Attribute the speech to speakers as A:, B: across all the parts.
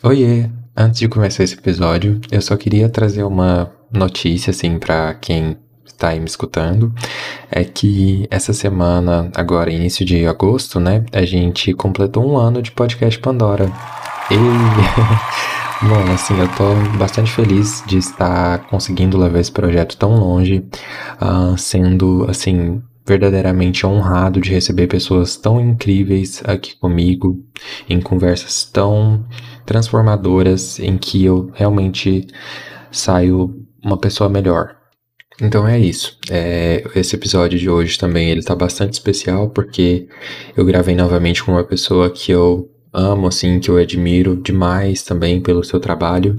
A: Oiê! Antes de começar esse episódio, eu só queria trazer uma notícia, assim, para quem está aí me escutando. É que essa semana, agora, início de agosto, né, a gente completou um ano de podcast Pandora. E. Bom, assim, eu tô bastante feliz de estar conseguindo levar esse projeto tão longe, uh, sendo, assim, verdadeiramente honrado de receber pessoas tão incríveis aqui comigo, em conversas tão transformadoras, em que eu realmente saio uma pessoa melhor. Então é isso. É, esse episódio de hoje também ele tá bastante especial porque eu gravei novamente com uma pessoa que eu amo, assim, que eu admiro demais também pelo seu trabalho.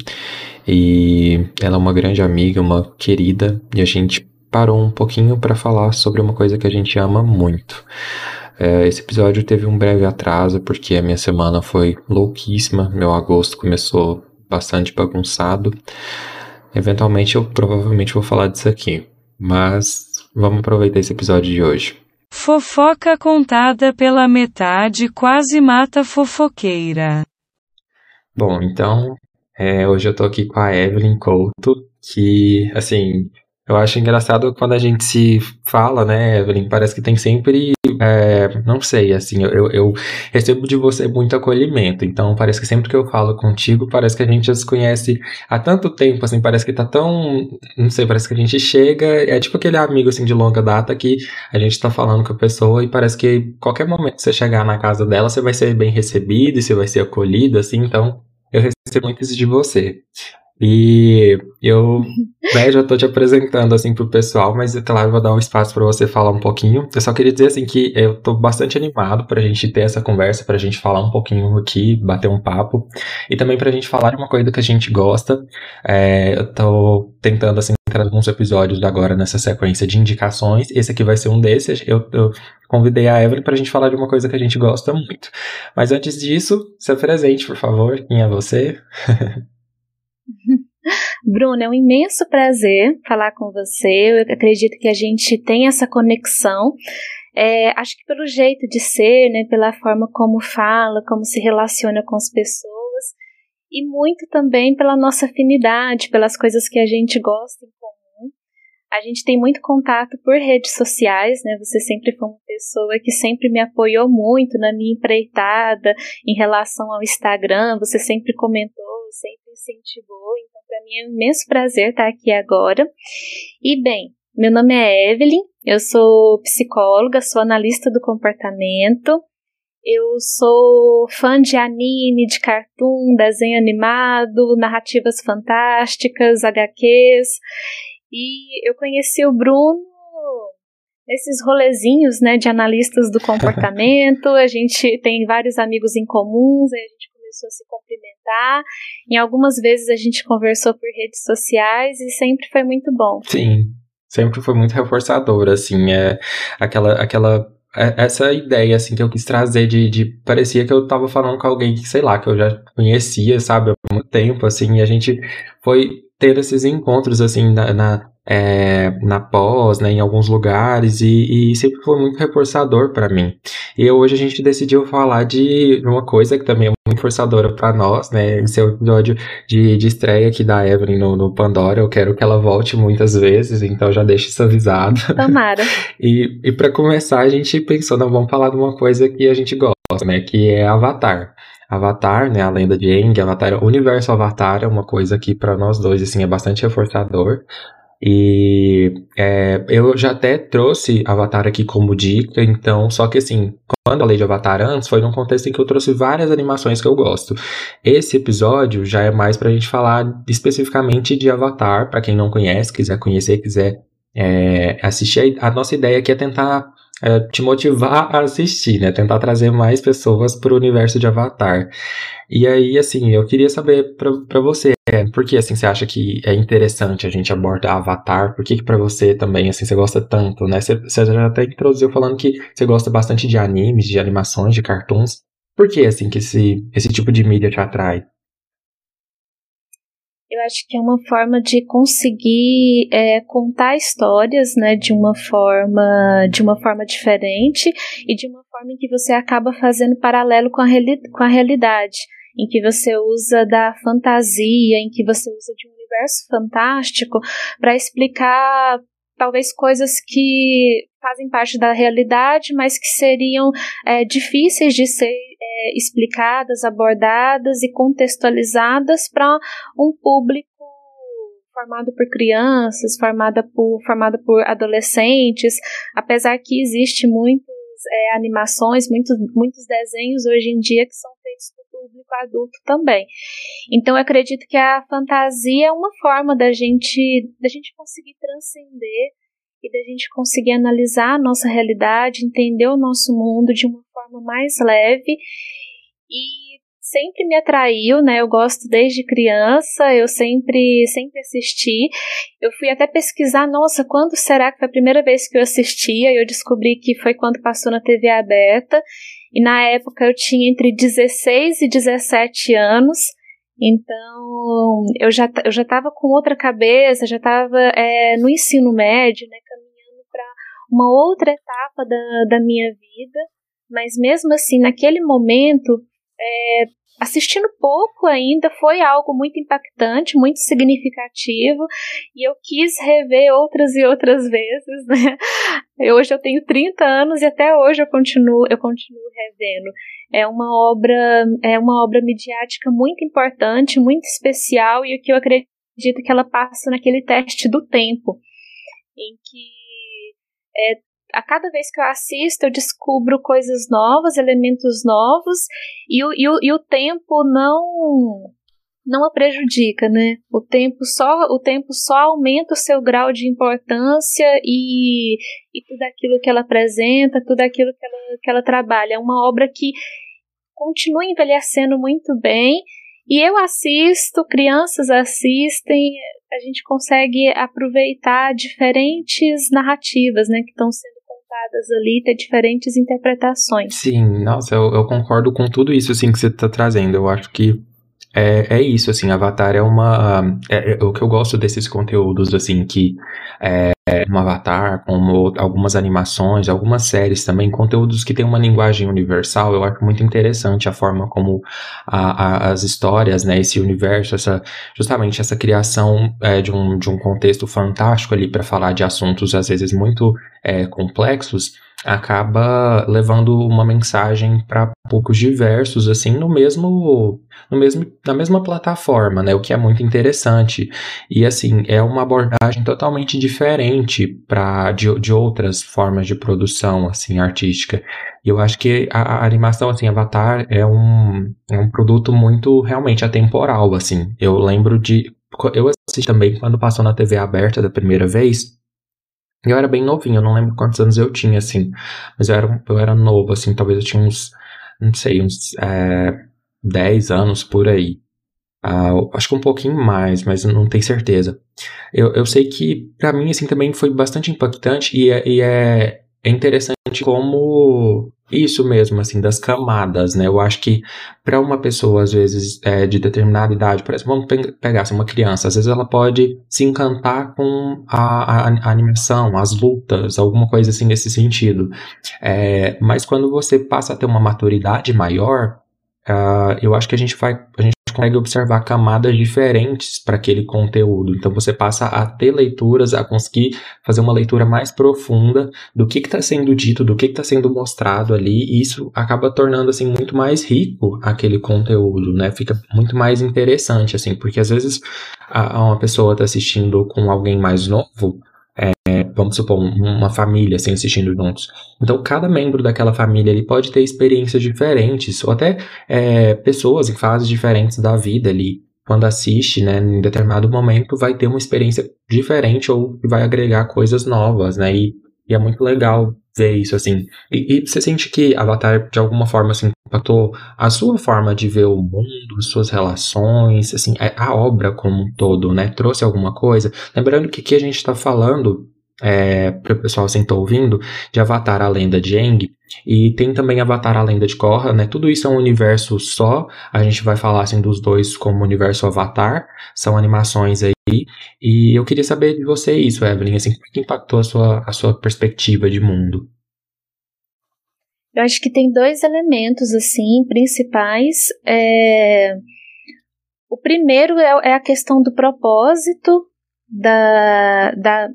A: E ela é uma grande amiga, uma querida, e a gente parou um pouquinho para falar sobre uma coisa que a gente ama muito. É, esse episódio teve um breve atraso porque a minha semana foi louquíssima, meu agosto começou bastante bagunçado. Eventualmente eu provavelmente vou falar disso aqui, mas vamos aproveitar esse episódio de hoje.
B: Fofoca contada pela metade quase mata fofoqueira.
A: Bom, então é, hoje eu tô aqui com a Evelyn Couto, que, assim, eu acho engraçado quando a gente se fala, né, Evelyn? Parece que tem sempre. É, não sei, assim, eu, eu recebo de você muito acolhimento. Então, parece que sempre que eu falo contigo, parece que a gente já se conhece há tanto tempo, assim, parece que tá tão. Não sei, parece que a gente chega. É tipo aquele amigo, assim, de longa data que a gente tá falando com a pessoa e parece que qualquer momento que você chegar na casa dela, você vai ser bem recebido você vai ser acolhido, assim. Então, eu recebo muito isso de você. E eu né, já tô te apresentando assim pro pessoal, mas eu vou dar um espaço para você falar um pouquinho. Eu só queria dizer assim que eu tô bastante animado pra gente ter essa conversa, pra gente falar um pouquinho aqui, bater um papo, e também pra gente falar de uma coisa que a gente gosta. É, eu tô tentando assim entrar alguns episódios agora nessa sequência de indicações. Esse aqui vai ser um desses. Eu, eu convidei a Evelyn pra gente falar de uma coisa que a gente gosta muito. Mas antes disso, se apresente, por favor. Quem é você?
C: Bruno, é um imenso prazer falar com você. Eu acredito que a gente tem essa conexão. É, acho que pelo jeito de ser, né, pela forma como fala, como se relaciona com as pessoas, e muito também pela nossa afinidade, pelas coisas que a gente gosta em comum. A gente tem muito contato por redes sociais, né? Você sempre foi uma pessoa que sempre me apoiou muito na minha empreitada em relação ao Instagram. Você sempre comentou, sempre incentivou. Então, para mim é um imenso prazer estar aqui agora. E bem, meu nome é Evelyn, eu sou psicóloga, sou analista do comportamento. Eu sou fã de anime, de cartoon, desenho animado, narrativas fantásticas, HQs. E eu conheci o Bruno nesses rolezinhos, né, de analistas do comportamento. A gente tem vários amigos em comuns, a gente a se cumprimentar. Em algumas vezes a gente conversou por redes sociais e sempre foi muito bom.
A: Sim, sempre foi muito reforçador, assim, é aquela aquela é, essa ideia, assim, que eu quis trazer de, de, Parecia que eu tava falando com alguém que, sei lá, que eu já conhecia, sabe, há muito tempo, assim, e a gente foi ter esses encontros, assim, na, na, é, na pós, né, em alguns lugares, e, e sempre foi muito reforçador para mim. E hoje a gente decidiu falar de uma coisa que também é muito forçadora para nós, né, esse é o episódio de, de estreia aqui da Evelyn no, no Pandora, eu quero que ela volte muitas vezes, então já deixa isso avisado.
C: Tomara.
A: e e para começar, a gente pensou, não, vamos falar de uma coisa que a gente gosta, né, que é Avatar. Avatar, né, a lenda de Aang, Avatar, o universo Avatar é uma coisa que para nós dois assim é bastante reforçador. E é, eu já até trouxe Avatar aqui como dica, então, só que assim, quando eu falei de Avatar antes, foi num contexto em que eu trouxe várias animações que eu gosto. Esse episódio já é mais pra gente falar especificamente de Avatar, para quem não conhece, quiser conhecer, quiser é, assistir. A nossa ideia aqui é tentar é, te motivar a assistir, né? Tentar trazer mais pessoas para o universo de Avatar. E aí, assim, eu queria saber para você, é, por que assim você acha que é interessante a gente abordar Avatar? Por que, que para você também assim você gosta tanto, né? Você, você já até introduziu falando que você gosta bastante de animes, de animações, de cartoons. Por que assim que esse, esse tipo de mídia te atrai?
C: Eu acho que é uma forma de conseguir é, contar histórias, né, de uma forma, de uma forma diferente e de uma forma em que você acaba fazendo paralelo com a, com a realidade. em que você usa da fantasia, em que você usa de um universo fantástico para explicar talvez coisas que fazem parte da realidade, mas que seriam é, difíceis de ser é, explicadas, abordadas e contextualizadas para um público formado por crianças, formada por, formada por adolescentes, apesar que existe muitos é, animações, muitos, muitos desenhos hoje em dia que são feitos o público adulto também. Então eu acredito que a fantasia é uma forma da gente, da gente conseguir transcender e da gente conseguir analisar a nossa realidade, entender o nosso mundo de uma forma mais leve e sempre me atraiu, né? Eu gosto desde criança, eu sempre, sempre assisti. Eu fui até pesquisar, nossa, quando será que foi a primeira vez que eu assistia? E eu descobri que foi quando passou na TV aberta. E na época eu tinha entre 16 e 17 anos. Então, eu já eu já estava com outra cabeça, já estava é, no ensino médio, né, caminhando para uma outra etapa da, da minha vida, mas mesmo assim, naquele momento, é, assistindo pouco ainda, foi algo muito impactante, muito significativo, e eu quis rever outras e outras vezes, né? Hoje eu tenho 30 anos e até hoje eu continuo, eu continuo revendo. É uma obra, é uma obra midiática muito importante, muito especial, e o que eu acredito que ela passa naquele teste do tempo, em que é, a cada vez que eu assisto, eu descubro coisas novas, elementos novos, e o, e o, e o tempo não não a prejudica, né? O tempo só o tempo só aumenta o seu grau de importância e, e tudo aquilo que ela apresenta, tudo aquilo que ela, que ela trabalha. É uma obra que continua envelhecendo muito bem e eu assisto, crianças assistem, a gente consegue aproveitar diferentes narrativas, né, que estão sendo ali, ter diferentes interpretações.
A: Sim, nossa, eu, eu concordo com tudo isso assim que você está trazendo. Eu acho que é, é isso, assim, Avatar é uma. É, é, o que eu gosto desses conteúdos, assim, que é um Avatar, como algumas animações, algumas séries também, conteúdos que têm uma linguagem universal, eu acho muito interessante a forma como a, a, as histórias, né, esse universo, essa, justamente essa criação é, de, um, de um contexto fantástico ali para falar de assuntos às vezes muito é, complexos acaba levando uma mensagem para poucos diversos assim no mesmo no mesmo na mesma plataforma, né? O que é muito interessante. E assim, é uma abordagem totalmente diferente para de, de outras formas de produção assim artística. E eu acho que a, a, animação assim Avatar é um é um produto muito realmente atemporal assim. Eu lembro de eu assisti também quando passou na TV aberta da primeira vez. Eu era bem novinho, eu não lembro quantos anos eu tinha, assim. Mas eu era, eu era novo, assim, talvez eu tinha uns, não sei, uns é, 10 anos por aí. Uh, acho que um pouquinho mais, mas não tenho certeza. Eu, eu sei que, para mim, assim, também foi bastante impactante e é, e é, é interessante como isso mesmo, assim, das camadas, né? Eu acho que para uma pessoa, às vezes, é, de determinada idade, por exemplo, vamos pe pegar assim, uma criança, às vezes ela pode se encantar com a, a, a animação, as lutas, alguma coisa assim nesse sentido. É, mas quando você passa a ter uma maturidade maior, uh, eu acho que a gente vai, consegue observar camadas diferentes para aquele conteúdo. Então você passa a ter leituras, a conseguir fazer uma leitura mais profunda do que está sendo dito, do que está sendo mostrado ali, e isso acaba tornando assim muito mais rico aquele conteúdo, né? Fica muito mais interessante assim, porque às vezes a, a uma pessoa está assistindo com alguém mais novo, é, vamos supor, uma família assim, assistindo juntos. Então, cada membro daquela família ele pode ter experiências diferentes, ou até é, pessoas em fases diferentes da vida ali. Quando assiste, né, em determinado momento, vai ter uma experiência diferente ou vai agregar coisas novas, né? E, e é muito legal ver isso, assim. E, e, você sente que Avatar, de alguma forma, assim, impactou a sua forma de ver o mundo, as suas relações, assim, é, a obra como um todo, né? Trouxe alguma coisa? Lembrando que aqui a gente está falando, é, para o pessoal assim tá ouvindo, de Avatar, a lenda de Aang, e tem também Avatar, a lenda de Korra, né? Tudo isso é um universo só, a gente vai falar, assim, dos dois como universo Avatar, são animações aí, e eu queria saber de você isso, Evelyn, assim, como é que impactou a sua, a sua perspectiva de mundo?
C: Eu acho que tem dois elementos assim principais. É... O primeiro é, é a questão do propósito da, da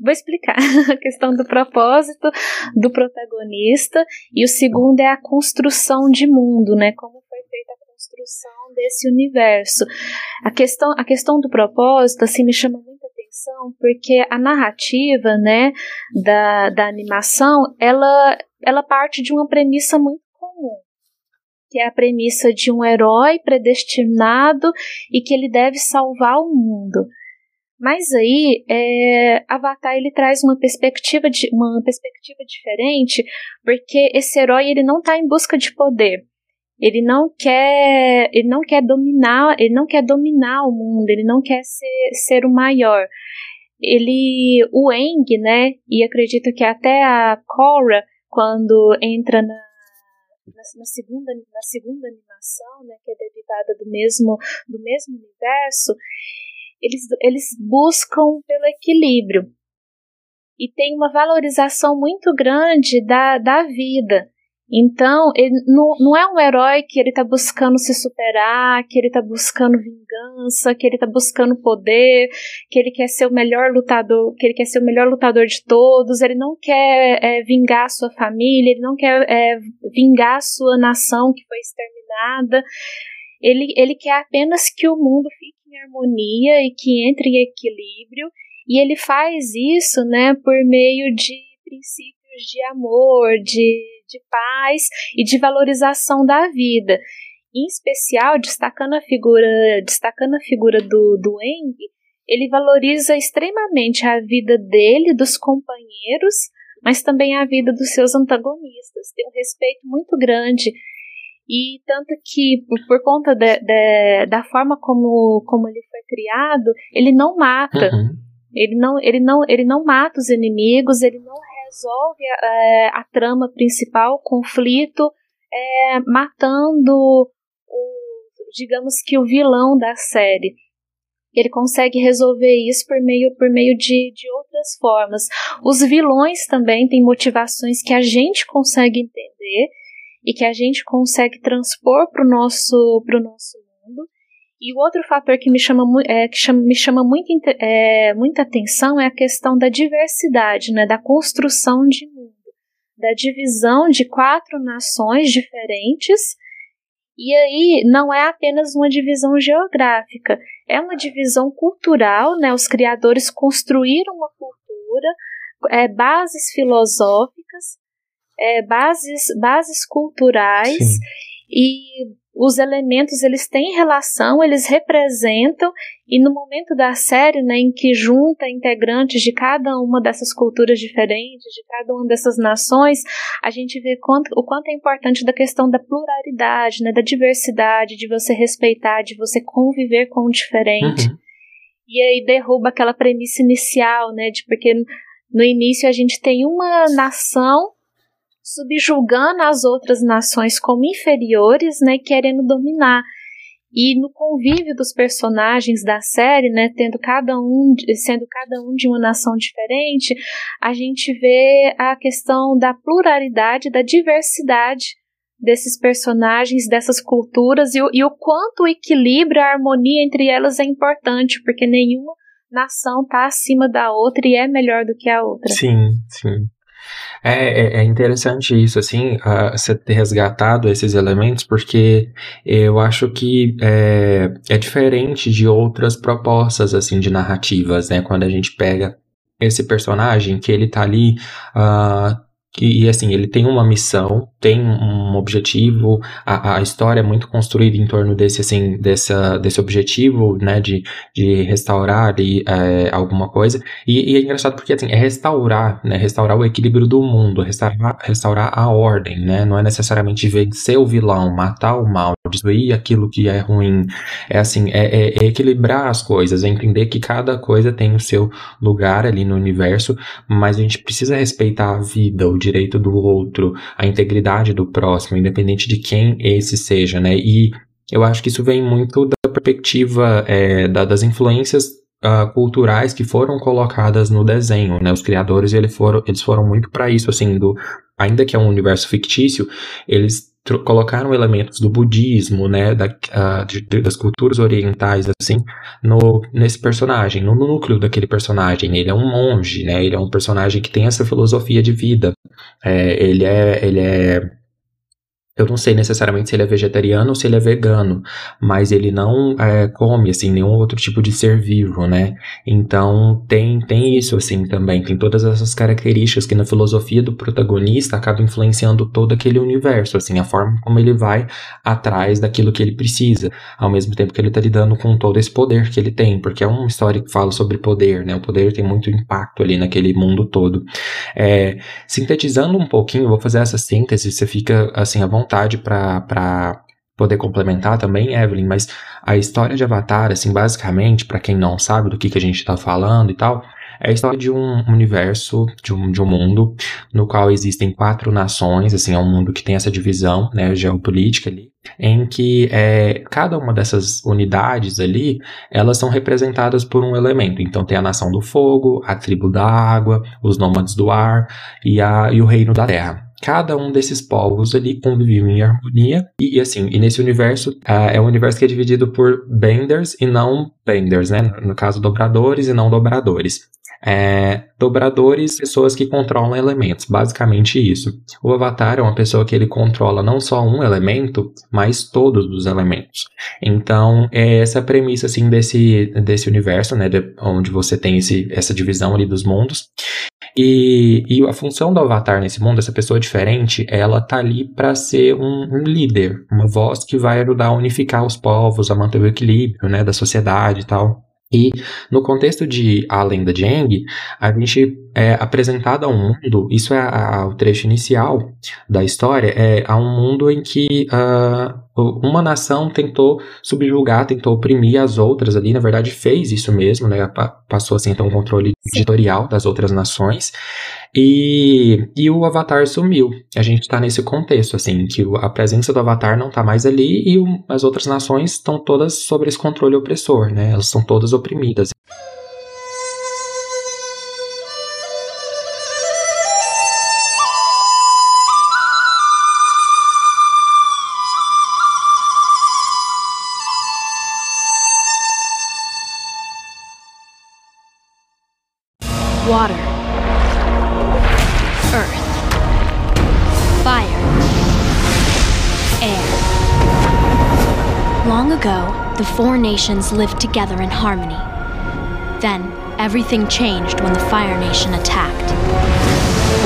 C: vou explicar a questão do propósito do protagonista e o segundo é a construção de mundo, né? Como foi feita a construção desse universo. A questão, a questão do propósito assim me chama muita atenção porque a narrativa, né, da, da animação, ela ela parte de uma premissa muito comum, que é a premissa de um herói predestinado e que ele deve salvar o mundo. Mas aí, é, Avatar ele traz uma perspectiva, de, uma perspectiva diferente, porque esse herói ele não está em busca de poder. Ele não quer, ele não quer dominar, ele não quer dominar o mundo, ele não quer ser, ser o maior. Ele, o Eng, né, e acredito que até a Korra, quando entra na, na, na, segunda, na segunda animação, né, que é derivada do mesmo, do mesmo universo, eles, eles buscam pelo equilíbrio e tem uma valorização muito grande da, da vida. Então, ele não, não é um herói que ele está buscando se superar, que ele está buscando vingança, que ele está buscando poder, que ele quer ser o melhor lutador, que ele quer ser o melhor lutador de todos. Ele não quer é, vingar sua família, ele não quer é, vingar sua nação que foi exterminada. Ele, ele quer apenas que o mundo fique em harmonia e que entre em equilíbrio. E ele faz isso, né, por meio de princípios de amor, de de paz e de valorização da vida. Em especial, destacando a figura, destacando a figura do, do Eng, ele valoriza extremamente a vida dele, dos companheiros, mas também a vida dos seus antagonistas. Tem um respeito muito grande. E tanto que, por, conta de, de, da forma como, como ele foi criado, ele não mata. Uhum. Ele, não, ele, não, ele não mata os inimigos, ele não resolve é, a trama principal, o conflito, é, matando o, digamos que o vilão da série. Ele consegue resolver isso por meio, por meio de, de outras formas. Os vilões também têm motivações que a gente consegue entender e que a gente consegue transpor para o nosso, pro nosso mundo. E o outro fator que me chama, é, que chama, me chama muito, é, muita atenção é a questão da diversidade, né, da construção de mundo, da divisão de quatro nações diferentes. E aí não é apenas uma divisão geográfica, é uma divisão cultural, né? Os criadores construíram uma cultura, é, bases filosóficas, é, bases, bases culturais Sim. e os elementos eles têm relação, eles representam e no momento da série, né, em que junta integrantes de cada uma dessas culturas diferentes, de cada uma dessas nações, a gente vê quanto, o quanto é importante da questão da pluralidade, né, da diversidade, de você respeitar, de você conviver com o diferente. Uhum. E aí derruba aquela premissa inicial, né, de porque no início a gente tem uma nação subjugando as outras nações como inferiores, né, querendo dominar. E no convívio dos personagens da série, né, tendo cada um, sendo cada um de uma nação diferente, a gente vê a questão da pluralidade, da diversidade desses personagens, dessas culturas e e o quanto o equilíbrio, a harmonia entre elas é importante, porque nenhuma nação está acima da outra e é melhor do que a outra.
A: Sim, sim. É, é, é interessante isso, assim, uh, você ter resgatado esses elementos, porque eu acho que é, é diferente de outras propostas, assim, de narrativas, né? Quando a gente pega esse personagem que ele tá ali uh, e assim, ele tem uma missão, tem um objetivo, a, a história é muito construída em torno desse, assim, dessa, desse objetivo, né, de, de restaurar ali é, alguma coisa. E, e, é engraçado porque, assim, é restaurar, né, restaurar o equilíbrio do mundo, restaurar, restaurar a ordem, né, não é necessariamente vencer o vilão, matar o mal, destruir aquilo que é ruim. É assim, é, é, é equilibrar as coisas, é entender que cada coisa tem o seu lugar ali no universo, mas a gente precisa respeitar a vida, o direito do outro, a integridade do próximo, independente de quem esse seja, né? E eu acho que isso vem muito da perspectiva é, da, das influências uh, culturais que foram colocadas no desenho, né? Os criadores eles foram, eles foram muito para isso, assim, do ainda que é um universo fictício, eles colocaram elementos do budismo, né, da, de, das culturas orientais, assim, no, nesse personagem, no, no, núcleo daquele personagem. Ele é um monge, né, ele é um personagem que tem essa filosofia de vida. É, ele é, ele é eu não sei necessariamente se ele é vegetariano ou se ele é vegano, mas ele não é, come, assim, nenhum outro tipo de ser vivo, né? Então, tem, tem isso, assim, também. Tem todas essas características que na filosofia do protagonista acaba influenciando todo aquele universo, assim, a forma como ele vai atrás daquilo que ele precisa, ao mesmo tempo que ele tá lidando com todo esse poder que ele tem, porque é uma história que fala sobre poder, né? O poder tem muito impacto ali naquele mundo todo. É, sintetizando um pouquinho, vou fazer essa síntese, você fica, assim, à vontade vontade para poder complementar também, Evelyn, mas a história de Avatar, assim, basicamente, para quem não sabe do que, que a gente está falando e tal, é a história de um universo, de um, de um mundo, no qual existem quatro nações, assim, é um mundo que tem essa divisão, né, geopolítica ali, em que é, cada uma dessas unidades ali, elas são representadas por um elemento. Então tem a nação do fogo, a tribo da água, os nômades do ar e, a, e o reino da terra cada um desses povos ali conviviam em harmonia e, e assim, e nesse universo uh, é um universo que é dividido por benders e não benders, né? No caso dobradores e não dobradores. É, dobradores, pessoas que controlam elementos, basicamente isso. O avatar é uma pessoa que ele controla não só um elemento, mas todos os elementos. Então, é essa premissa assim desse, desse universo, né, de, onde você tem esse, essa divisão ali dos mundos. E, e a função do avatar nesse mundo, essa pessoa diferente, ela tá ali para ser um, um, líder, uma voz que vai ajudar a unificar os povos, a manter o equilíbrio, né, da sociedade e tal. E no contexto de A Lenda de Aang, a gente é apresentado a um mundo, isso é a, a, o trecho inicial da história, é a um mundo em que uh, uma nação tentou subjugar, tentou oprimir as outras ali, na verdade fez isso mesmo, né, passou assim a ter um controle editorial das outras nações, e, e o Avatar sumiu. A gente está nesse contexto, assim, que a presença do Avatar não está mais ali e o, as outras nações estão todas sob esse controle opressor, né, elas são todas oprimidas.
D: Nations lived together in harmony. Then, everything changed when the Fire Nation attacked.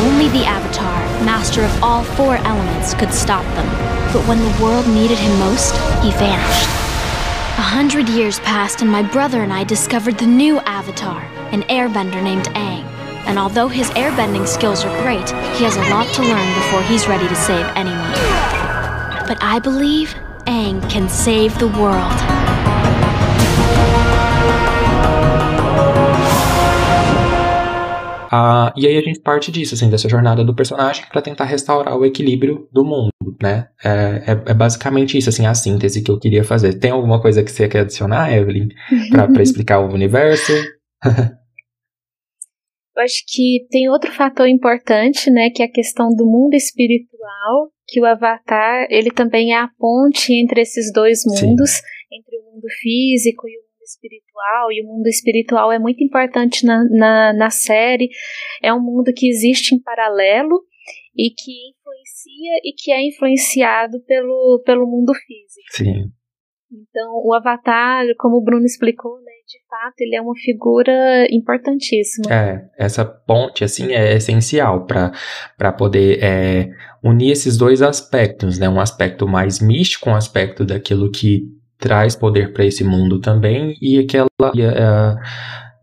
D: Only the Avatar, master of all four elements, could stop them. But when the world needed him most, he vanished. A hundred years passed and my brother and I discovered the new Avatar, an airbender named Aang. And although his airbending skills are great, he has a lot to learn before he's ready to save anyone. But I believe Aang can save the world.
A: Uh, e aí a gente parte disso, assim, dessa jornada do personagem para tentar restaurar o equilíbrio do mundo, né? É, é, é, basicamente isso, assim, a síntese que eu queria fazer. Tem alguma coisa que você quer adicionar, Evelyn, para explicar o universo?
C: eu acho que tem outro fator importante, né, que é a questão do mundo espiritual, que o Avatar, ele também é a ponte entre esses dois mundos, Sim. entre o mundo físico e o espiritual, e o mundo espiritual é muito importante na, na, na série. É um mundo que existe em paralelo e que influencia e que é influenciado pelo, pelo mundo físico.
A: Sim.
C: Então, o Avatar, como o Bruno explicou, né, de fato, ele é uma figura importantíssima.
A: É, essa ponte, assim, é essencial para poder é, unir esses dois aspectos, né? Um aspecto mais místico, um aspecto daquilo que traz poder para esse mundo também e aquela e, uh,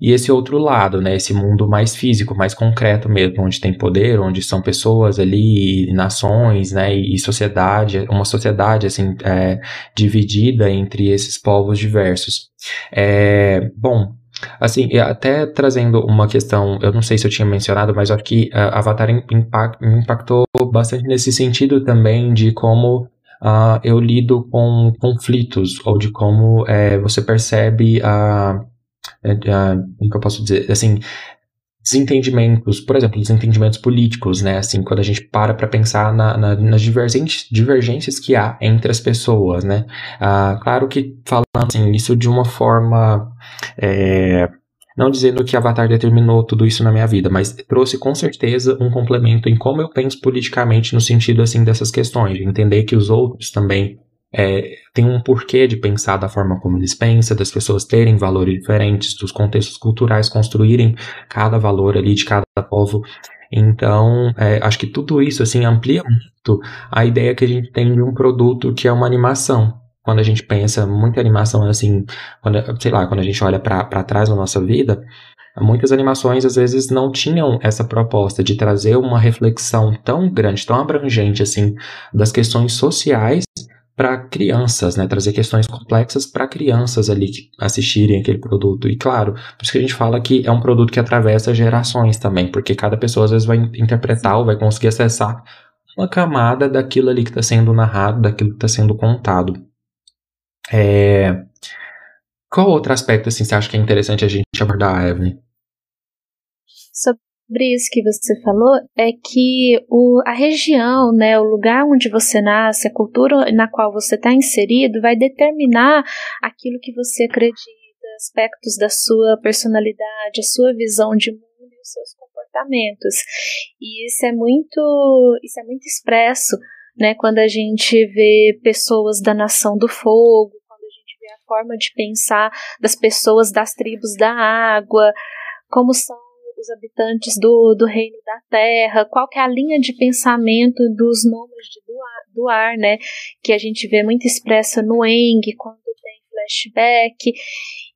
A: e, esse outro lado, né, esse mundo mais físico, mais concreto mesmo, onde tem poder, onde são pessoas ali, nações, né, e, sociedade, uma sociedade assim é, dividida entre esses povos diversos. É, bom, Assim, até trazendo uma questão, eu não sei se eu tinha mencionado, mas acho que uh, Avatar impact, impactou bastante nesse sentido também de como uh, eu lido com conflitos ou de como é, você percebe a como que eu posso dizer, assim, desentendimentos, por exemplo, desentendimentos políticos, né? Assim, quando a gente para para pensar na, na, nas divergências, divergências que há entre as pessoas, né? Ah, claro que falando assim, isso de uma forma é, não dizendo que Avatar determinou tudo isso na minha vida, mas trouxe com certeza um complemento em como eu penso politicamente no sentido assim dessas questões, de entender que os outros também é, têm um porquê de pensar da forma como eles pensam, das pessoas terem valores diferentes, dos contextos culturais construírem cada valor ali de cada povo. Então, é, acho que tudo isso assim amplia muito a ideia que a gente tem de um produto que é uma animação quando a gente pensa muita animação assim, quando, sei lá, quando a gente olha para trás na nossa vida, muitas animações às vezes não tinham essa proposta de trazer uma reflexão tão grande, tão abrangente assim, das questões sociais para crianças, né? Trazer questões complexas para crianças ali que assistirem aquele produto. E claro, por isso que a gente fala que é um produto que atravessa gerações também, porque cada pessoa às vezes vai interpretar ou vai conseguir acessar uma camada daquilo ali que está sendo narrado, daquilo que está sendo contado. É... Qual outro aspecto assim, você acha que é interessante a gente abordar, Evelyn?
C: Sobre isso que você falou, é que o, a região, né, o lugar onde você nasce, a cultura na qual você está inserido, vai determinar aquilo que você acredita, aspectos da sua personalidade, a sua visão de mundo e os seus comportamentos. E isso é muito, isso é muito expresso né? Quando a gente vê pessoas da nação do fogo, quando a gente vê a forma de pensar das pessoas das tribos da água, como são os habitantes do, do reino da terra, qual que é a linha de pensamento dos nômades do ar, do ar, né? Que a gente vê muito expressa no Eng, quando flashback.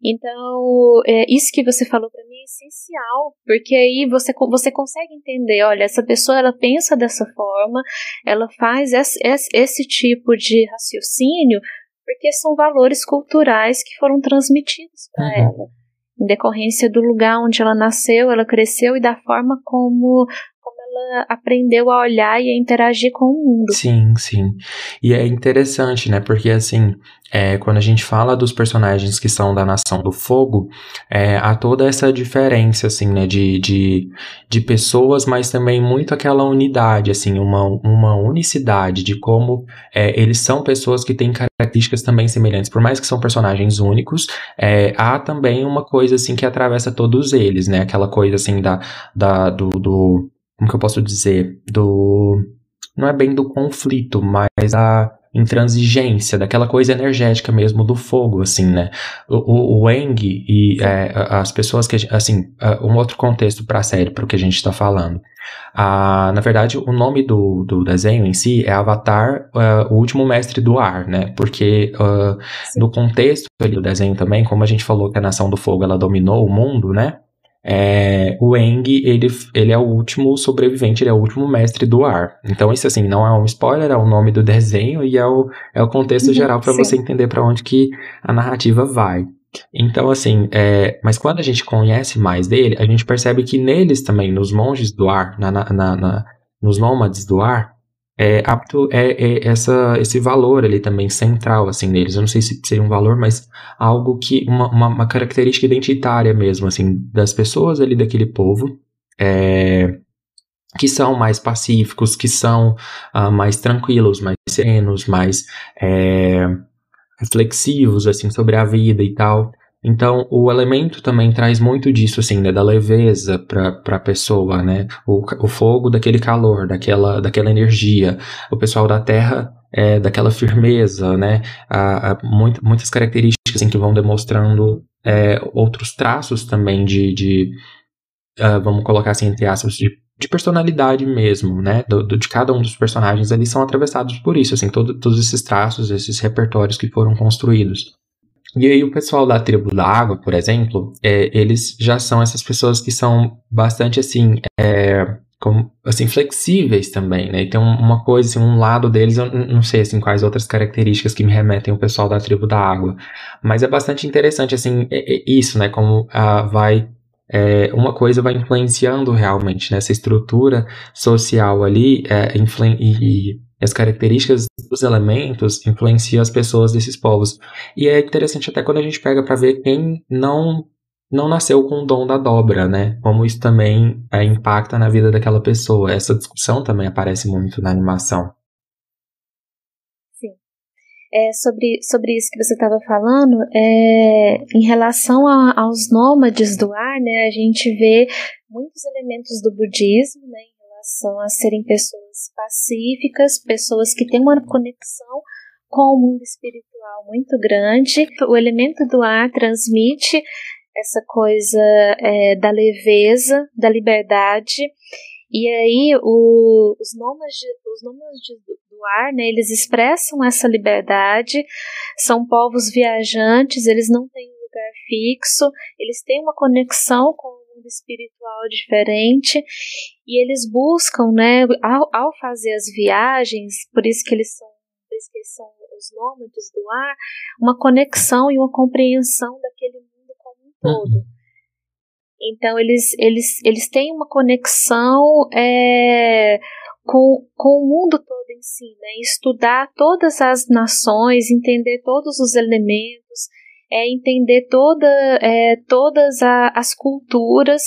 C: Então, é, isso que você falou para mim é essencial, porque aí você, você consegue entender, olha, essa pessoa ela pensa dessa forma, ela faz esse, esse, esse tipo de raciocínio, porque são valores culturais que foram transmitidos para uhum. ela, em decorrência do lugar onde ela nasceu, ela cresceu e da forma como ela aprendeu a olhar e a interagir com o mundo.
A: Sim, sim. E é interessante, né? Porque assim, é, quando a gente fala dos personagens que são da Nação do Fogo, é, há toda essa diferença, assim, né? De, de, de pessoas, mas também muito aquela unidade, assim, uma, uma unicidade de como é, eles são pessoas que têm características também semelhantes. Por mais que são personagens únicos, é, há também uma coisa, assim, que atravessa todos eles, né? Aquela coisa, assim, da, da, do, do como que eu posso dizer, do não é bem do conflito, mas a intransigência, daquela coisa energética mesmo do fogo, assim, né? O, o, Eng e é, as pessoas que, assim, um outro contexto para a série, para o que a gente está falando. Ah, na verdade, o nome do, do desenho em si é Avatar, uh, o último mestre do ar, né? Porque uh, no contexto do desenho também, como a gente falou que a Nação do Fogo ela dominou o mundo, né? É, o Eng, ele, ele é o último sobrevivente, ele é o último mestre do ar. Então, isso assim, não é um spoiler, é o nome do desenho e é o, é o contexto uhum, geral para você entender para onde que a narrativa vai. Então, assim, é, mas quando a gente conhece mais dele, a gente percebe que neles também, nos monges do ar, na, na, na, nos nômades do ar, é apto é, é, essa, esse valor ali também central assim neles. Eu não sei se seria um valor, mas algo que uma, uma, uma característica identitária mesmo assim das pessoas ali daquele povo. É, que são mais pacíficos, que são uh, mais tranquilos, mais serenos, mais é, reflexivos assim sobre a vida e tal. Então, o elemento também traz muito disso, assim, né, da leveza para a pessoa, né, o, o fogo daquele calor, daquela, daquela energia, o pessoal da terra é, daquela firmeza, né, a, a muito, muitas características assim, que vão demonstrando é, outros traços também de, de uh, vamos colocar assim, entre aspas, de, de personalidade mesmo, né, do, do, de cada um dos personagens, eles são atravessados por isso, assim, todo, todos esses traços, esses repertórios que foram construídos. E aí o pessoal da tribo da água, por exemplo, é, eles já são essas pessoas que são bastante assim, é, assim flexíveis também, né? E tem uma coisa, assim, um lado deles, eu não sei assim quais outras características que me remetem o pessoal da tribo da água, mas é bastante interessante assim é, é isso, né? Como ah, vai é, uma coisa vai influenciando realmente nessa né? estrutura social ali é, e, e as características dos elementos influenciam as pessoas desses povos. E é interessante até quando a gente pega para ver quem não não nasceu com o dom da dobra, né? Como isso também é, impacta na vida daquela pessoa. Essa discussão também aparece muito na animação.
C: Sim. É, sobre, sobre isso que você estava falando, é, em relação a, aos nômades do ar, né, a gente vê muitos elementos do budismo, né, em relação a serem pessoas pacíficas, pessoas que têm uma conexão com o mundo espiritual muito grande. O elemento do ar transmite essa coisa é, da leveza, da liberdade. E aí o, os nômades, os nômades do ar, né, eles expressam essa liberdade, são povos viajantes, eles não têm um lugar fixo, eles têm uma conexão com mundo espiritual diferente e eles buscam, né, ao, ao fazer as viagens, por isso que eles são, por isso que eles são os nômades do ar, uma conexão e uma compreensão daquele todo. Uhum. Então eles, eles, eles têm uma conexão é, com, com o mundo todo em si, né? Estudar todas as nações, entender todos os elementos, é, entender toda, é, todas a, as culturas,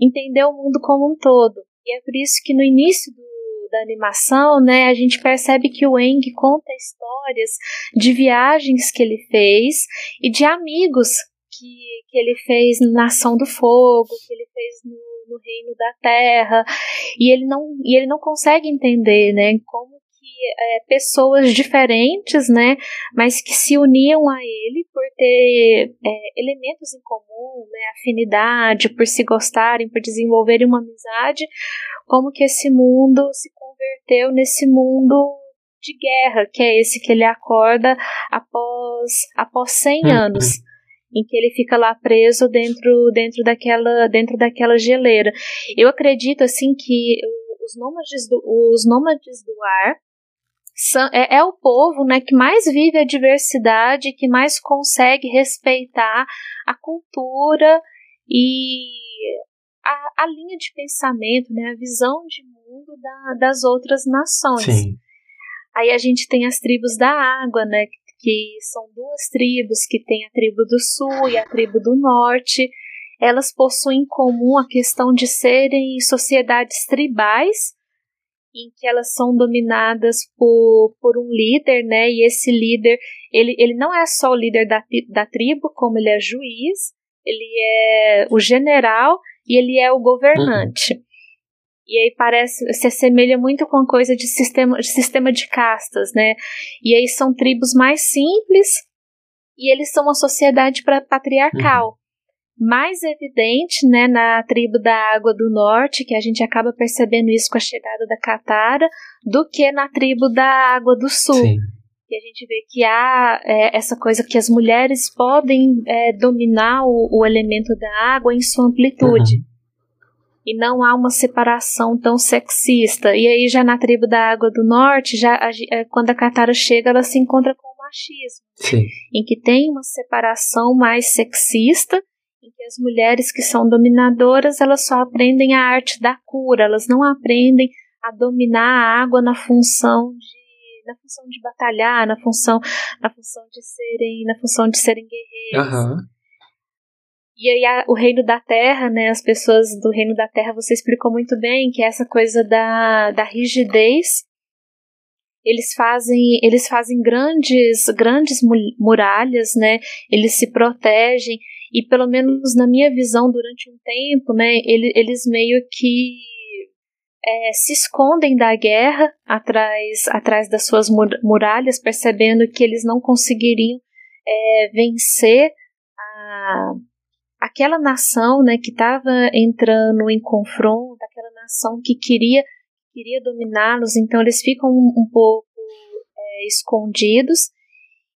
C: entender o mundo como um todo. E é por isso que no início do, da animação, né, a gente percebe que o Eng conta histórias de viagens que ele fez e de amigos que, que ele fez na Nação do Fogo, que ele fez no, no Reino da Terra, e ele não, e ele não consegue entender, né, como que é, pessoas diferentes, né, mas que se uniam a ele por ter é, elementos em comum, né, afinidade, por se gostarem, por desenvolverem uma amizade, como que esse mundo se converteu nesse mundo de guerra, que é esse que ele acorda após, após 100 uhum. anos em que ele fica lá preso dentro, dentro, daquela, dentro daquela geleira. Eu acredito assim que os nômades do, os nômades do ar é, é, o povo né, que mais vive a diversidade, que mais consegue respeitar a cultura e a, a linha de pensamento, né, a visão de mundo da, das outras nações.
A: Sim.
C: Aí a gente tem as tribos da água, né, que são duas tribos, que tem a tribo do sul e a tribo do norte. Elas possuem em comum a questão de serem sociedades tribais, em que elas são dominadas por, por um líder, né? E esse líder, ele, ele não é só o líder da, da tribo, como ele é juiz, ele é o general e ele é o governante. Uhum. E aí parece, se assemelha muito com a coisa de sistema, de sistema de castas, né? E aí são tribos mais simples e eles são uma sociedade patriarcal. Uhum. Mais evidente, né, na tribo da Água do Norte, que a gente acaba percebendo isso com a chegada da Catara, do que na tribo da Água do Sul. Sim. E a gente vê que há é, essa coisa que as mulheres podem é, dominar o, o, elemento da água em sua amplitude. Uhum e não há uma separação tão sexista. E aí já na tribo da Água do Norte, já é, quando a Katara chega, ela se encontra com o machismo,
A: Sim.
C: em que tem uma separação mais sexista, em que as mulheres que são dominadoras, elas só aprendem a arte da cura, elas não aprendem a dominar a água na função de na função de batalhar, na função na função de serem, na função de serem guerreiros.
A: Uhum.
C: E aí a, o reino da terra, né, as pessoas do reino da terra, você explicou muito bem, que é essa coisa da, da rigidez. Eles fazem, eles fazem grandes, grandes muralhas, né? Eles se protegem e pelo menos na minha visão durante um tempo, né, eles, eles meio que é, se escondem da guerra atrás, atrás das suas muralhas, percebendo que eles não conseguiriam é, vencer a aquela nação né, que estava entrando em confronto, aquela nação que queria, queria dominá-los, então eles ficam um, um pouco é, escondidos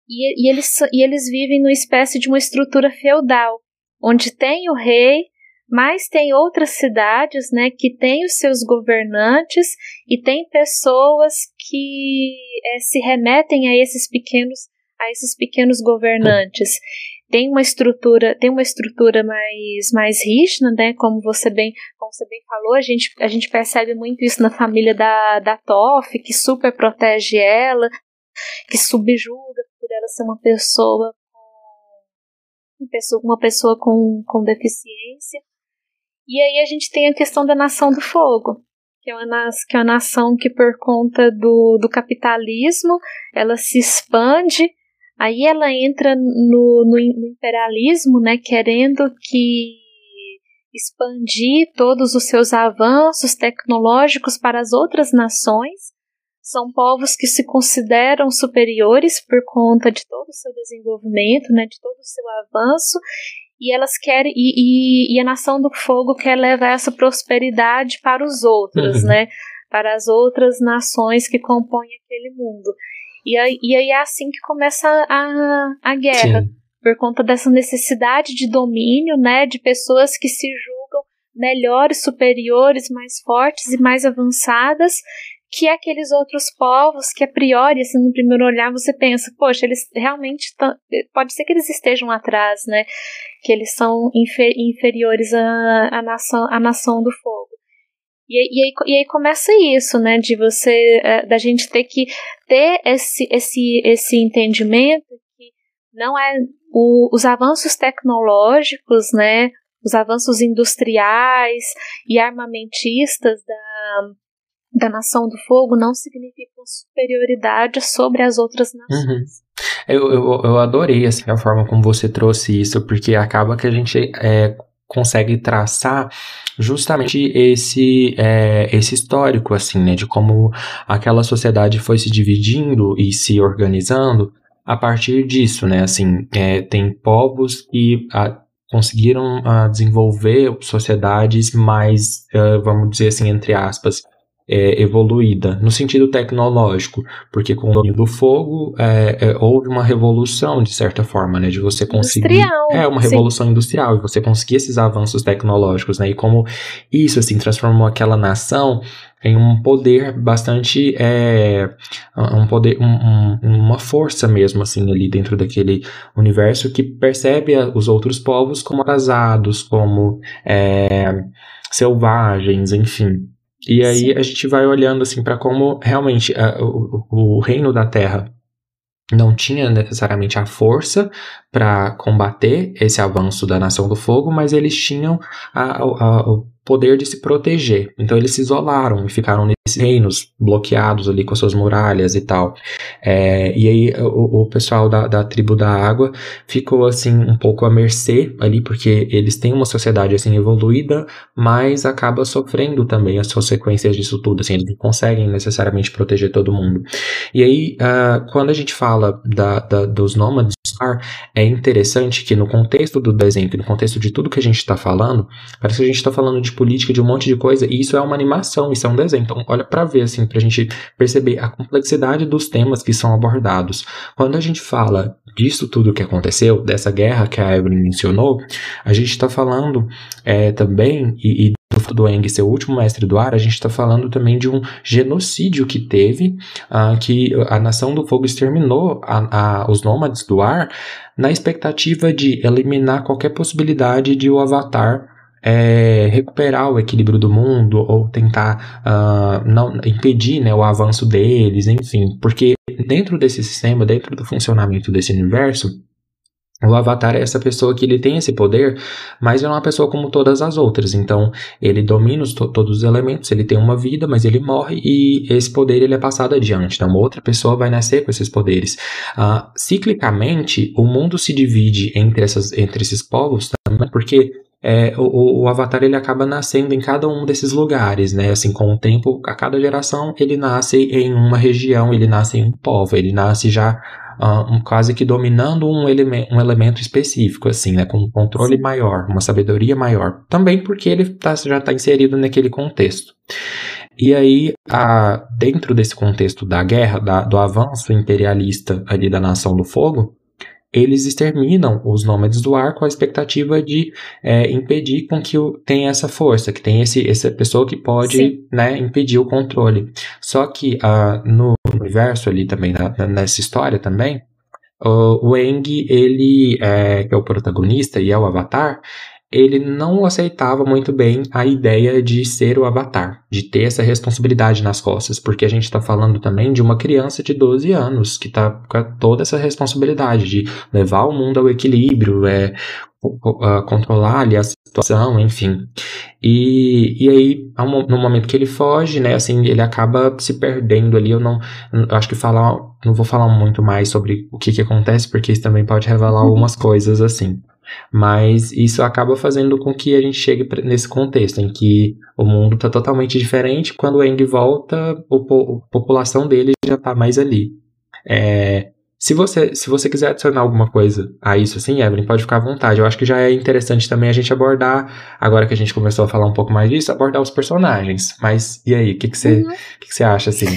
C: e, e, eles, e eles vivem numa espécie de uma estrutura feudal, onde tem o rei, mas tem outras cidades né, que têm os seus governantes e tem pessoas que é, se remetem a esses pequenos a esses pequenos governantes tem uma estrutura, tem uma estrutura mais, mais rígida, né? Como você bem, como você bem falou, a gente, a gente percebe muito isso na família da, da Toff, que super protege ela, que subjuga ela ser uma pessoa uma pessoa, uma pessoa com, com deficiência. E aí a gente tem a questão da nação do fogo, que é uma, que é uma nação que por conta do, do capitalismo ela se expande, aí ela entra no, no, imperialismo, né, querendo que expandir todos os seus avanços tecnológicos para as outras nações. São povos que se consideram superiores por conta de todo o seu desenvolvimento, né, de todo o seu avanço, e elas querem e, e, e, a nação do fogo quer levar essa prosperidade para os outros, uhum. né? Para as outras nações que compõem aquele mundo. E aí, e aí é assim que começa a, a guerra, Sim. por conta dessa necessidade de domínio, né? De pessoas que se julgam melhores, superiores, mais fortes e mais avançadas que aqueles outros povos que a priori, assim, no primeiro olhar você pensa, poxa, eles realmente pode ser que eles estejam atrás, né? Que eles são infer inferiores à, nação, à nação do fogo. E, e, aí, e aí começa isso, né? De você, é, da gente ter que ter esse, esse, esse entendimento que não é o, os avanços tecnológicos, né? Os avanços industriais e armamentistas da da nação do fogo não significa superioridade sobre as outras nações. Uhum.
A: Eu, eu, eu adorei assim, a forma como você trouxe isso, porque acaba que a gente é, consegue traçar justamente esse é, esse histórico assim né de como aquela sociedade foi se dividindo e se organizando a partir disso né assim é, tem povos que a, conseguiram a, desenvolver sociedades mais uh, vamos dizer assim entre aspas é, evoluída no sentido tecnológico, porque com o domínio do fogo é, é, houve uma revolução de certa forma, né, de você conseguir
C: industrial,
A: é uma revolução sim. industrial e você conseguir esses avanços tecnológicos, né, e como isso assim transformou aquela nação em um poder bastante é, um poder um, um, uma força mesmo assim ali dentro daquele universo que percebe os outros povos como atrasados como é, selvagens enfim e aí Sim. a gente vai olhando assim para como realmente a, o, o reino da Terra não tinha necessariamente a força para combater esse avanço da Nação do Fogo, mas eles tinham a, a, o poder de se proteger. Então eles se isolaram e ficaram nesses reinos bloqueados ali com suas muralhas e tal. É, e aí o, o pessoal da, da, tribo da água ficou assim um pouco à mercê ali, porque eles têm uma sociedade assim evoluída, mas acaba sofrendo também as consequências disso tudo. Assim, eles não conseguem necessariamente proteger todo mundo. E aí uh, quando a gente fala da, da, dos nômades, é interessante que no contexto do desenho, no contexto de tudo que a gente está falando, parece que a gente está falando de política, de um monte de coisa, e isso é uma animação, isso é um desenho. Então, olha para ver, assim, pra gente perceber a complexidade dos temas que são abordados. Quando a gente fala disso tudo que aconteceu, dessa guerra que a Evelyn mencionou, a gente está falando é, também, e, e do, do Eng ser o último mestre do ar, a gente está falando também de um genocídio que teve, uh, que a Nação do Fogo exterminou a, a, os nômades do ar na expectativa de eliminar qualquer possibilidade de o Avatar é, recuperar o equilíbrio do mundo ou tentar uh, não impedir né, o avanço deles, enfim, porque dentro desse sistema, dentro do funcionamento desse universo, o Avatar é essa pessoa que ele tem esse poder, mas ele é uma pessoa como todas as outras. Então, ele domina os, todos os elementos, ele tem uma vida, mas ele morre e esse poder ele é passado adiante. Então, outra pessoa vai nascer com esses poderes. Uh, ciclicamente, o mundo se divide entre, essas, entre esses povos também, porque é, o, o, Avatar ele acaba nascendo em cada um desses lugares, né? Assim, com o tempo, a cada geração ele nasce em uma região, ele nasce em um povo, ele nasce já uh, um, quase que dominando um, eleme um elemento específico, assim, né? Com um controle maior, uma sabedoria maior. Também porque ele tá, já está inserido naquele contexto. E aí, a, dentro desse contexto da guerra, da, do avanço imperialista ali da Nação do Fogo, eles exterminam os nômades do ar com a expectativa de é, impedir com que tenha essa força, que tem esse, essa pessoa que pode né, impedir o controle. Só que uh, no universo ali também, na, nessa história também, o, o Eng, ele, é, que é o protagonista e é o avatar, ele não aceitava muito bem a ideia de ser o avatar, de ter essa responsabilidade nas costas, porque a gente está falando também de uma criança de 12 anos que está com toda essa responsabilidade de levar o mundo ao equilíbrio, é, controlar ali a situação, enfim. E, e aí, no momento que ele foge, né, assim, ele acaba se perdendo ali. Eu não, eu acho que falar, não vou falar muito mais sobre o que que acontece, porque isso também pode revelar uhum. algumas coisas, assim. Mas isso acaba fazendo com que a gente chegue nesse contexto em que o mundo está totalmente diferente. Quando o Eng volta, a população dele já está mais ali. É, se você, se você quiser adicionar alguma coisa a isso, assim, Evelyn, pode ficar à vontade. Eu acho que já é interessante também a gente abordar, agora que a gente começou a falar um pouco mais disso, abordar os personagens. Mas e aí, o que, que, você, uhum. que, que você acha, assim?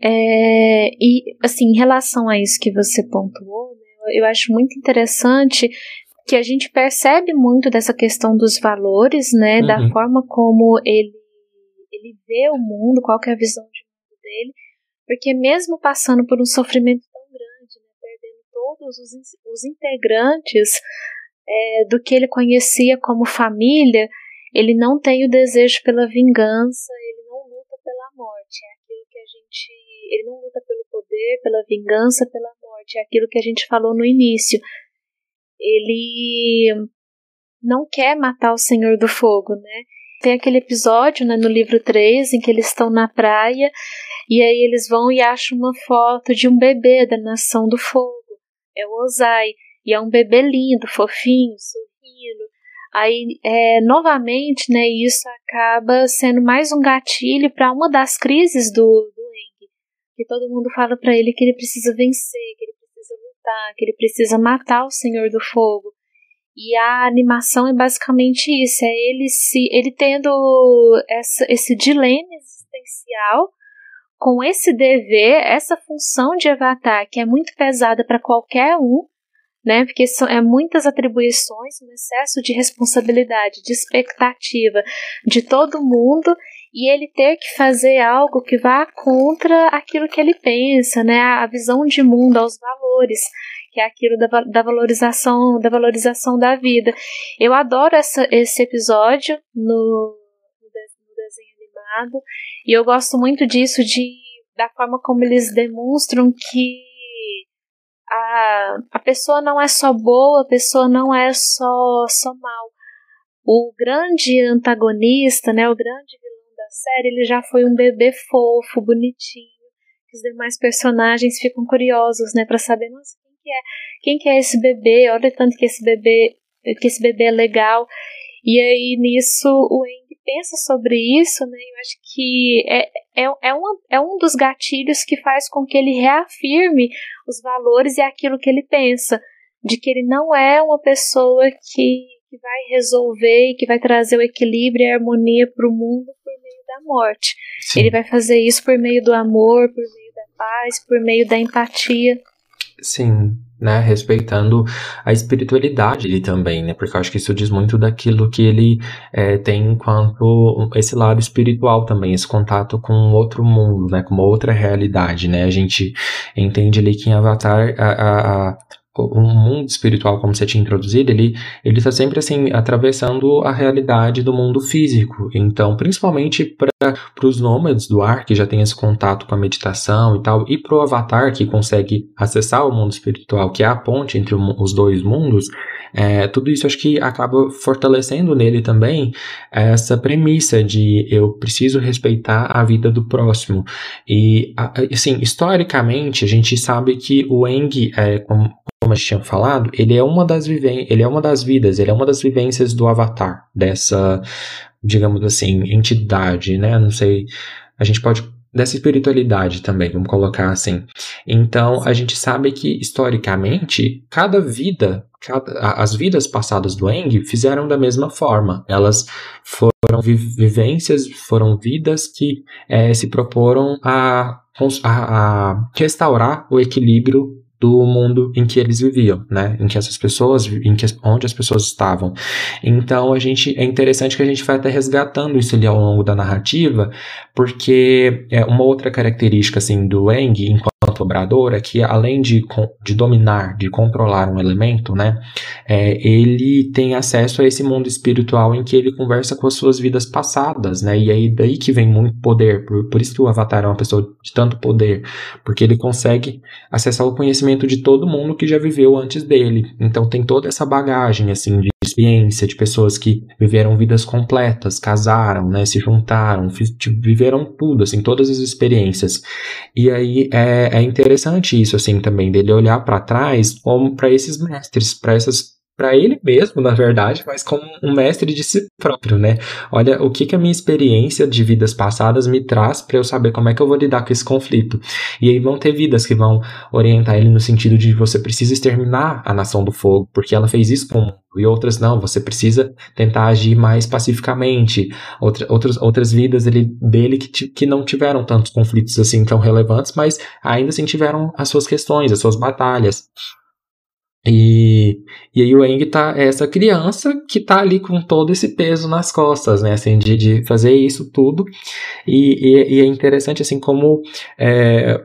C: É, e, assim, em relação a isso que você pontuou, eu acho muito interessante que a gente percebe muito dessa questão dos valores, né, uhum. da forma como ele, ele vê o mundo, qual que é a visão de mundo dele, porque mesmo passando por um sofrimento todos os, os integrantes é, do que ele conhecia como família, ele não tem o desejo pela vingança, ele não luta pela morte. É aquilo que a gente. Ele não luta pelo poder, pela vingança, pela morte. É aquilo que a gente falou no início. Ele não quer matar o Senhor do Fogo, né? Tem aquele episódio né, no livro 3 em que eles estão na praia e aí eles vão e acham uma foto de um bebê da Nação do Fogo é o Ozai, e é um bebê lindo, fofinho, sorrindo. Aí, é, novamente, né, isso acaba sendo mais um gatilho para uma das crises do, que todo mundo fala para ele que ele precisa vencer, que ele precisa lutar, que ele precisa matar o Senhor do Fogo. E a animação é basicamente isso, é ele se ele tendo essa, esse dilema existencial com esse dever, essa função de avatar, que é muito pesada para qualquer um, né? Porque são é muitas atribuições, um excesso de responsabilidade, de expectativa de todo mundo e ele ter que fazer algo que vá contra aquilo que ele pensa, né? A visão de mundo, aos valores, que é aquilo da, da valorização, da valorização da vida. Eu adoro essa, esse episódio no, no desenho animado e eu gosto muito disso, de da forma como eles demonstram que a, a pessoa não é só boa, a pessoa não é só, só mal. O grande antagonista, né, o grande vilão série, ele já foi um bebê fofo, bonitinho. Os demais personagens ficam curiosos, né, para saber, nossa, quem que é? Quem que é esse bebê? Olha tanto que esse bebê, que esse bebê é legal. E aí nisso o Eng pensa sobre isso, né? Eu acho que é, é, é, uma, é um dos gatilhos que faz com que ele reafirme os valores e aquilo que ele pensa, de que ele não é uma pessoa que, que vai resolver e que vai trazer o equilíbrio e a harmonia para o mundo por da morte. Sim. Ele vai fazer isso por meio do amor, por meio da paz, por meio da empatia.
A: Sim, né, respeitando a espiritualidade dele também, né, porque eu acho que isso diz muito daquilo que ele é, tem enquanto esse lado espiritual também, esse contato com outro mundo, né, com uma outra realidade, né, a gente entende ali que em Avatar a, a, a o mundo espiritual, como você tinha introduzido, ele ele está sempre assim atravessando a realidade do mundo físico. Então, principalmente para os nômades do ar que já tem esse contato com a meditação e tal, e para o avatar que consegue acessar o mundo espiritual, que é a ponte entre os dois mundos, é, tudo isso acho que acaba fortalecendo nele também essa premissa de eu preciso respeitar a vida do próximo. E assim, historicamente a gente sabe que o Eng, é, como como a gente tinha falado, ele é uma das viven ele é uma das vidas, ele é uma das vivências do Avatar, dessa, digamos assim, entidade, né? Não sei, a gente pode dessa espiritualidade também, vamos colocar assim. Então, a gente sabe que historicamente, cada vida, cada, as vidas passadas do Eng fizeram da mesma forma. Elas foram vivências, foram vidas que é, se proporam a, a, a restaurar o equilíbrio do mundo em que eles viviam, né? Em que essas pessoas, em que, onde as pessoas estavam. Então a gente é interessante que a gente vai até resgatando isso ali ao longo da narrativa, porque é uma outra característica assim do Eng, enquanto dobrador é que além de, de dominar, de controlar um elemento, né, é, ele tem acesso a esse mundo espiritual em que ele conversa com as suas vidas passadas, né, e aí daí que vem muito poder, por, por isso que o Avatar é uma pessoa de tanto poder, porque ele consegue acessar o conhecimento de todo mundo que já viveu antes dele, então tem toda essa bagagem, assim, de experiência, de pessoas que viveram vidas completas, casaram, né, se juntaram, viveram tudo, assim, todas as experiências. E aí é, é interessante isso, assim, também, dele olhar para trás como para esses mestres, para essas para ele mesmo, na verdade, mas como um mestre de si próprio, né? Olha, o que, que a minha experiência de vidas passadas me traz para eu saber como é que eu vou lidar com esse conflito. E aí vão ter vidas que vão orientar ele no sentido de você precisa exterminar a nação do fogo, porque ela fez isso com e outras não, você precisa tentar agir mais pacificamente. Outra, outras, outras vidas dele, dele que, que não tiveram tantos conflitos assim tão relevantes, mas ainda assim tiveram as suas questões, as suas batalhas. E, e aí o Eng tá é essa criança que tá ali com todo esse peso nas costas, né, assim, de, de fazer isso tudo. E, e, e é interessante, assim, como é,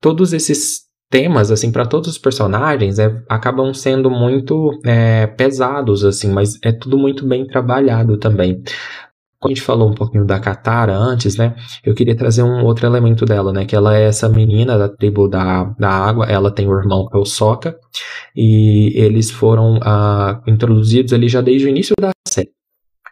A: todos esses temas, assim, para todos os personagens é, acabam sendo muito é, pesados, assim, mas é tudo muito bem trabalhado também. Quando a gente falou um pouquinho da Katara antes, né? Eu queria trazer um outro elemento dela, né? Que ela é essa menina da tribo da, da água. Ela tem o irmão que é o Sokka. E eles foram uh, introduzidos ali já desde o início da série.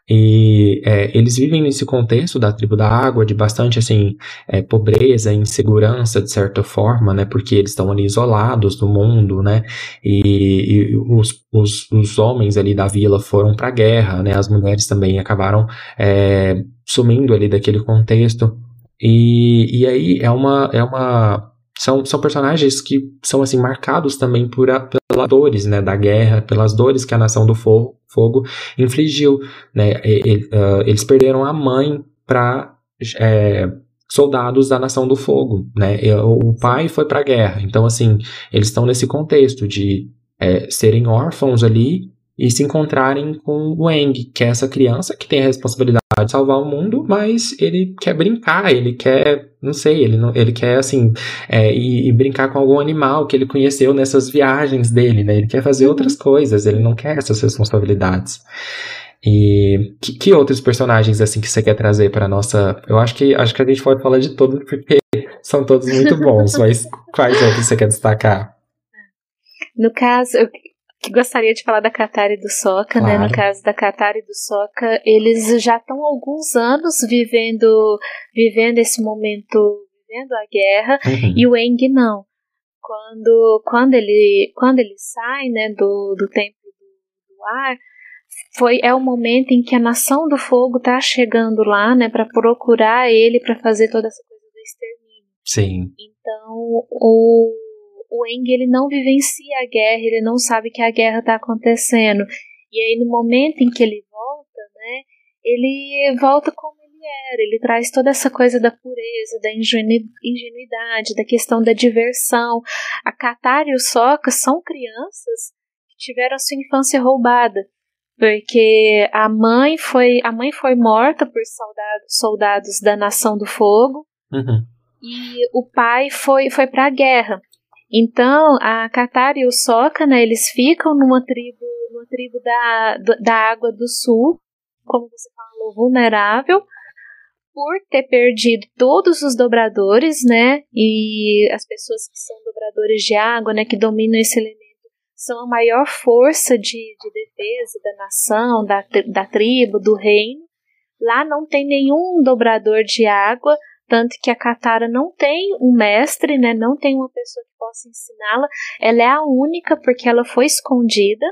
A: E é, eles vivem nesse contexto da tribo da água, de bastante assim é, pobreza, insegurança de certa forma, né? Porque eles estão ali isolados do mundo, né? E, e os, os, os, homens ali da vila foram para a guerra, né? As mulheres também acabaram é, sumindo ali daquele contexto. E, e aí é uma, é uma são, são personagens que são assim marcados também por a, pelas dores né, da guerra, pelas dores que a nação do fogo, fogo infligiu. Né? Uh, eles perderam a mãe para é, soldados da nação do fogo. Né? O pai foi para a guerra. Então, assim, eles estão nesse contexto de é, serem órfãos ali e se encontrarem com o Eng, que é essa criança que tem a responsabilidade de salvar o mundo, mas ele quer brincar, ele quer, não sei, ele, não, ele quer, assim, é, ir, ir, brincar com algum animal que ele conheceu nessas viagens dele, né? Ele quer fazer outras coisas, ele não quer essas responsabilidades. E que, que outros personagens, assim, que você quer trazer para nossa... Eu acho que, acho que a gente pode falar de todos, porque são todos muito bons, mas quais outros você quer destacar?
C: No caso, eu que gostaria de falar da Katara e do Soka, claro. né? No caso da Katara e do Soka, eles já estão há alguns anos vivendo, vivendo esse momento, vivendo a guerra, uhum. e o Eng não. Quando, quando, ele, quando ele sai, né, do, do templo do, do ar, foi é o momento em que a nação do fogo está chegando lá, né, para procurar ele para fazer toda essa coisa do extermínio.
A: Sim.
C: Então, o o Eng ele não vivencia a guerra, ele não sabe que a guerra está acontecendo. E aí no momento em que ele volta, né, ele volta como ele era, ele traz toda essa coisa da pureza, da ingenuidade, da questão da diversão. A Katara e o Sokka são crianças que tiveram a sua infância roubada, porque a mãe foi a mãe foi morta por soldados, soldados da Nação do Fogo.
A: Uhum.
C: E o pai foi, foi para a guerra. Então, a Katara e o Sokka, né, eles ficam numa tribo, numa tribo da, da Água do Sul, como você falou, vulnerável, por ter perdido todos os dobradores, né, e as pessoas que são dobradores de água, né, que dominam esse elemento, são a maior força de, de defesa da nação, da, da tribo, do reino. Lá não tem nenhum dobrador de água, tanto que a Katara não tem um mestre, né? Não tem uma pessoa que possa ensiná-la. Ela é a única porque ela foi escondida.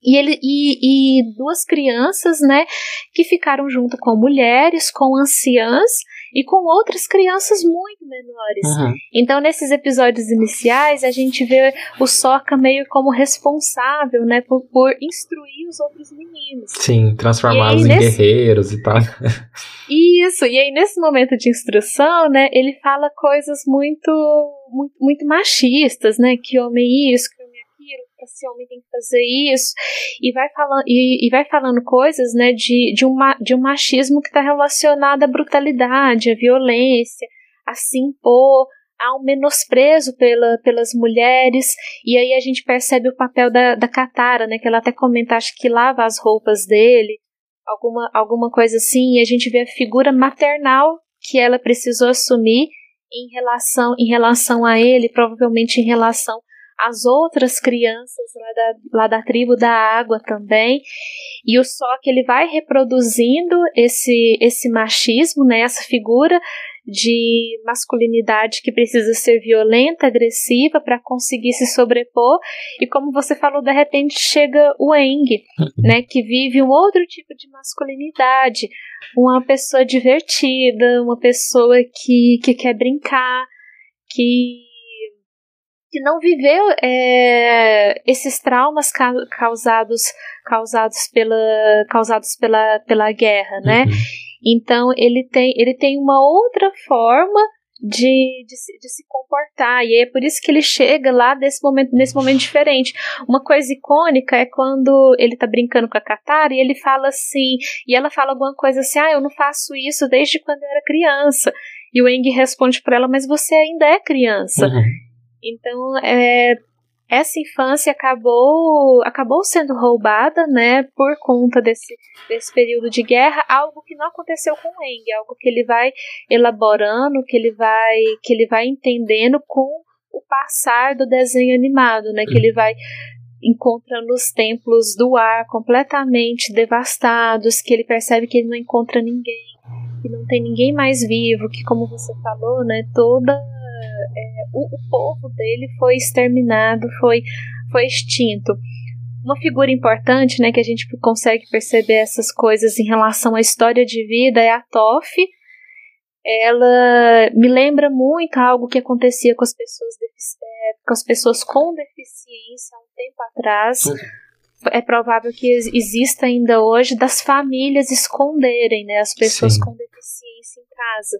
C: E, ele, e, e duas crianças, né, que ficaram junto com mulheres, com anciãs e com outras crianças muito menores. Uhum. Então, nesses episódios iniciais, a gente vê o Sokka meio como responsável, né, por, por instruir os outros meninos.
A: Sim, transformá-los em nesse... guerreiros e tal.
C: Isso, e aí nesse momento de instrução, né, ele fala coisas muito, muito, muito machistas, né, que homem isso, que homem aquilo, que esse homem tem que fazer isso, e vai falando, e, e vai falando coisas, né, de, de, uma, de um machismo que está relacionado à brutalidade, à violência, a se impor, há um menosprezo pela, pelas mulheres, e aí a gente percebe o papel da, da Katara, né, que ela até comenta, acho que lava as roupas dele, alguma, alguma coisa assim, e a gente vê a figura maternal que ela precisou assumir em relação, em relação a ele, provavelmente em relação às outras crianças lá da, lá da tribo da água também. E o só que ele vai reproduzindo esse, esse machismo, né, essa figura de masculinidade que precisa ser violenta, agressiva para conseguir se sobrepor. E como você falou, de repente chega o Eng, né, que vive um outro tipo de masculinidade, uma pessoa divertida, uma pessoa que, que quer brincar, que que não viveu é, esses traumas ca causados causados pela causados pela, pela guerra, né? Uhum. Então ele tem, ele tem uma outra forma de, de, se, de se comportar. E é por isso que ele chega lá desse momento, nesse momento diferente. Uma coisa icônica é quando ele tá brincando com a Katara e ele fala assim, e ela fala alguma coisa assim, ah, eu não faço isso desde quando eu era criança. E o Eng responde para ela, mas você ainda é criança. Uhum. Então, é, essa infância acabou acabou sendo roubada, né, por conta desse, desse período de guerra, algo que não aconteceu com o Eng, algo que ele vai elaborando, que ele vai que ele vai entendendo com o passar do desenho animado, né, que ele vai encontrando os templos do ar completamente devastados, que ele percebe que ele não encontra ninguém, que não tem ninguém mais vivo, que como você falou, né, toda é, o, o povo dele foi exterminado, foi, foi extinto. Uma figura importante, né, que a gente consegue perceber essas coisas em relação à história de vida é a Toff. Ela me lembra muito algo que acontecia com as pessoas, é, com, as pessoas com deficiência há um tempo atrás. É provável que exista ainda hoje das famílias esconderem né, as pessoas Sim. com deficiência em casa.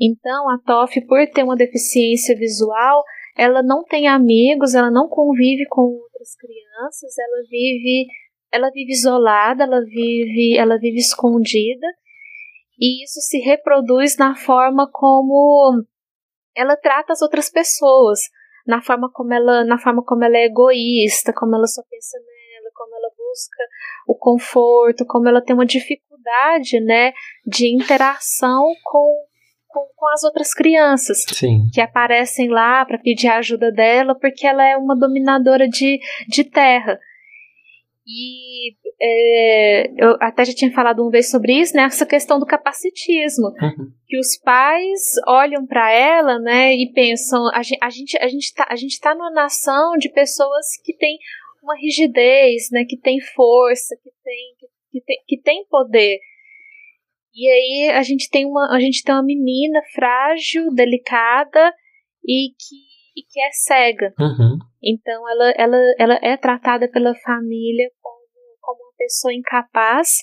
C: Então, a Toff, por ter uma deficiência visual, ela não tem amigos, ela não convive com outras crianças, ela vive, ela vive isolada, ela vive, ela vive escondida. E isso se reproduz na forma como ela trata as outras pessoas, na forma como ela, na forma como ela é egoísta, como ela só pensa nela, como ela busca o conforto, como ela tem uma dificuldade, né, de interação com com, com as outras crianças
A: Sim.
C: que aparecem lá para pedir a ajuda dela, porque ela é uma dominadora de, de terra. E é, eu até já tinha falado uma vez sobre isso, né? Essa questão do capacitismo. Uhum. Que os pais olham para ela, né? E pensam: a gente, a gente, a gente tá, a gente tá numa nação de pessoas que tem uma rigidez, né? Que tem força, que tem, que, tem, que tem poder. E aí a gente tem uma, a gente tem uma menina frágil, delicada e que, e que é cega.
A: Uhum.
C: Então ela, ela, ela é tratada pela família como, como uma pessoa incapaz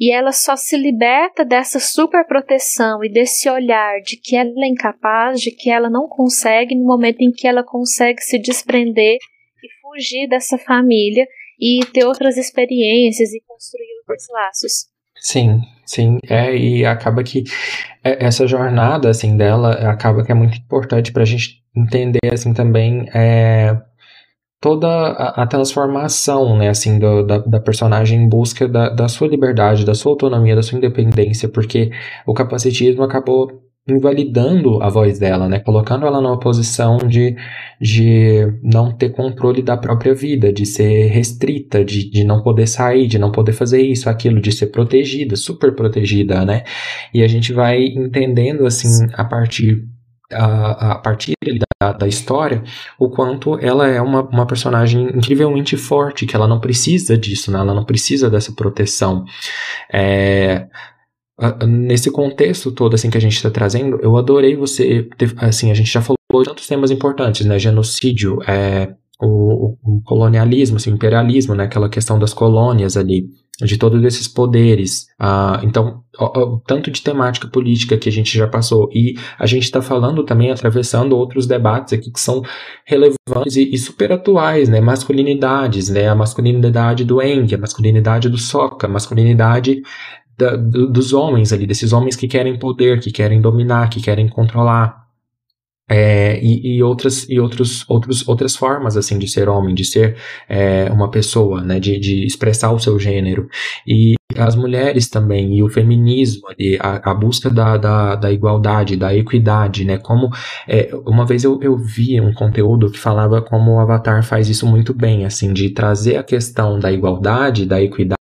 C: e ela só se liberta dessa super proteção e desse olhar de que ela é incapaz, de que ela não consegue, no momento em que ela consegue se desprender e fugir dessa família e ter outras experiências e construir outros laços.
A: Sim, sim, é, e acaba que é, essa jornada, assim, dela, acaba que é muito importante para a gente entender, assim, também é, toda a, a, transformação, né, assim, do, da, da personagem em busca da, da sua liberdade, da sua autonomia, da sua independência, porque o capacitismo acabou invalidando a voz dela, né? Colocando ela numa posição de, de não ter controle da própria vida, de ser restrita, de, de não poder sair, de não poder fazer isso, aquilo, de ser protegida, super protegida, né? E a gente vai entendendo, assim, a partir a, a, partir da, da, história, o quanto ela é uma, uma personagem incrivelmente forte, que ela não precisa disso, né? ela não precisa dessa proteção. É, nesse contexto todo assim que a gente está trazendo, eu adorei você ter, assim a gente já falou de tantos temas importantes, né, genocídio, é, o, o, colonialismo, assim, o imperialismo, né, aquela questão das colônias ali, de todos esses poderes, ah, então o, o, tanto de temática política que a gente já passou e a gente está falando também atravessando outros debates aqui que são relevantes e, e super atuais, né, masculinidades, né, a masculinidade do Eng, a masculinidade do Soca, a masculinidade da, do, dos homens ali, desses homens que querem poder, que querem dominar, que querem controlar. É, e, e, outras e outros, outros, outras formas assim de ser homem, de ser é, uma pessoa, né, de, de expressar o seu gênero. E as mulheres também e o feminismo ali, a, a busca da, da, da, igualdade, da equidade, né, como é, uma vez eu, eu vi um conteúdo que falava como o Avatar faz isso muito bem, assim, de trazer a questão da igualdade, da equidade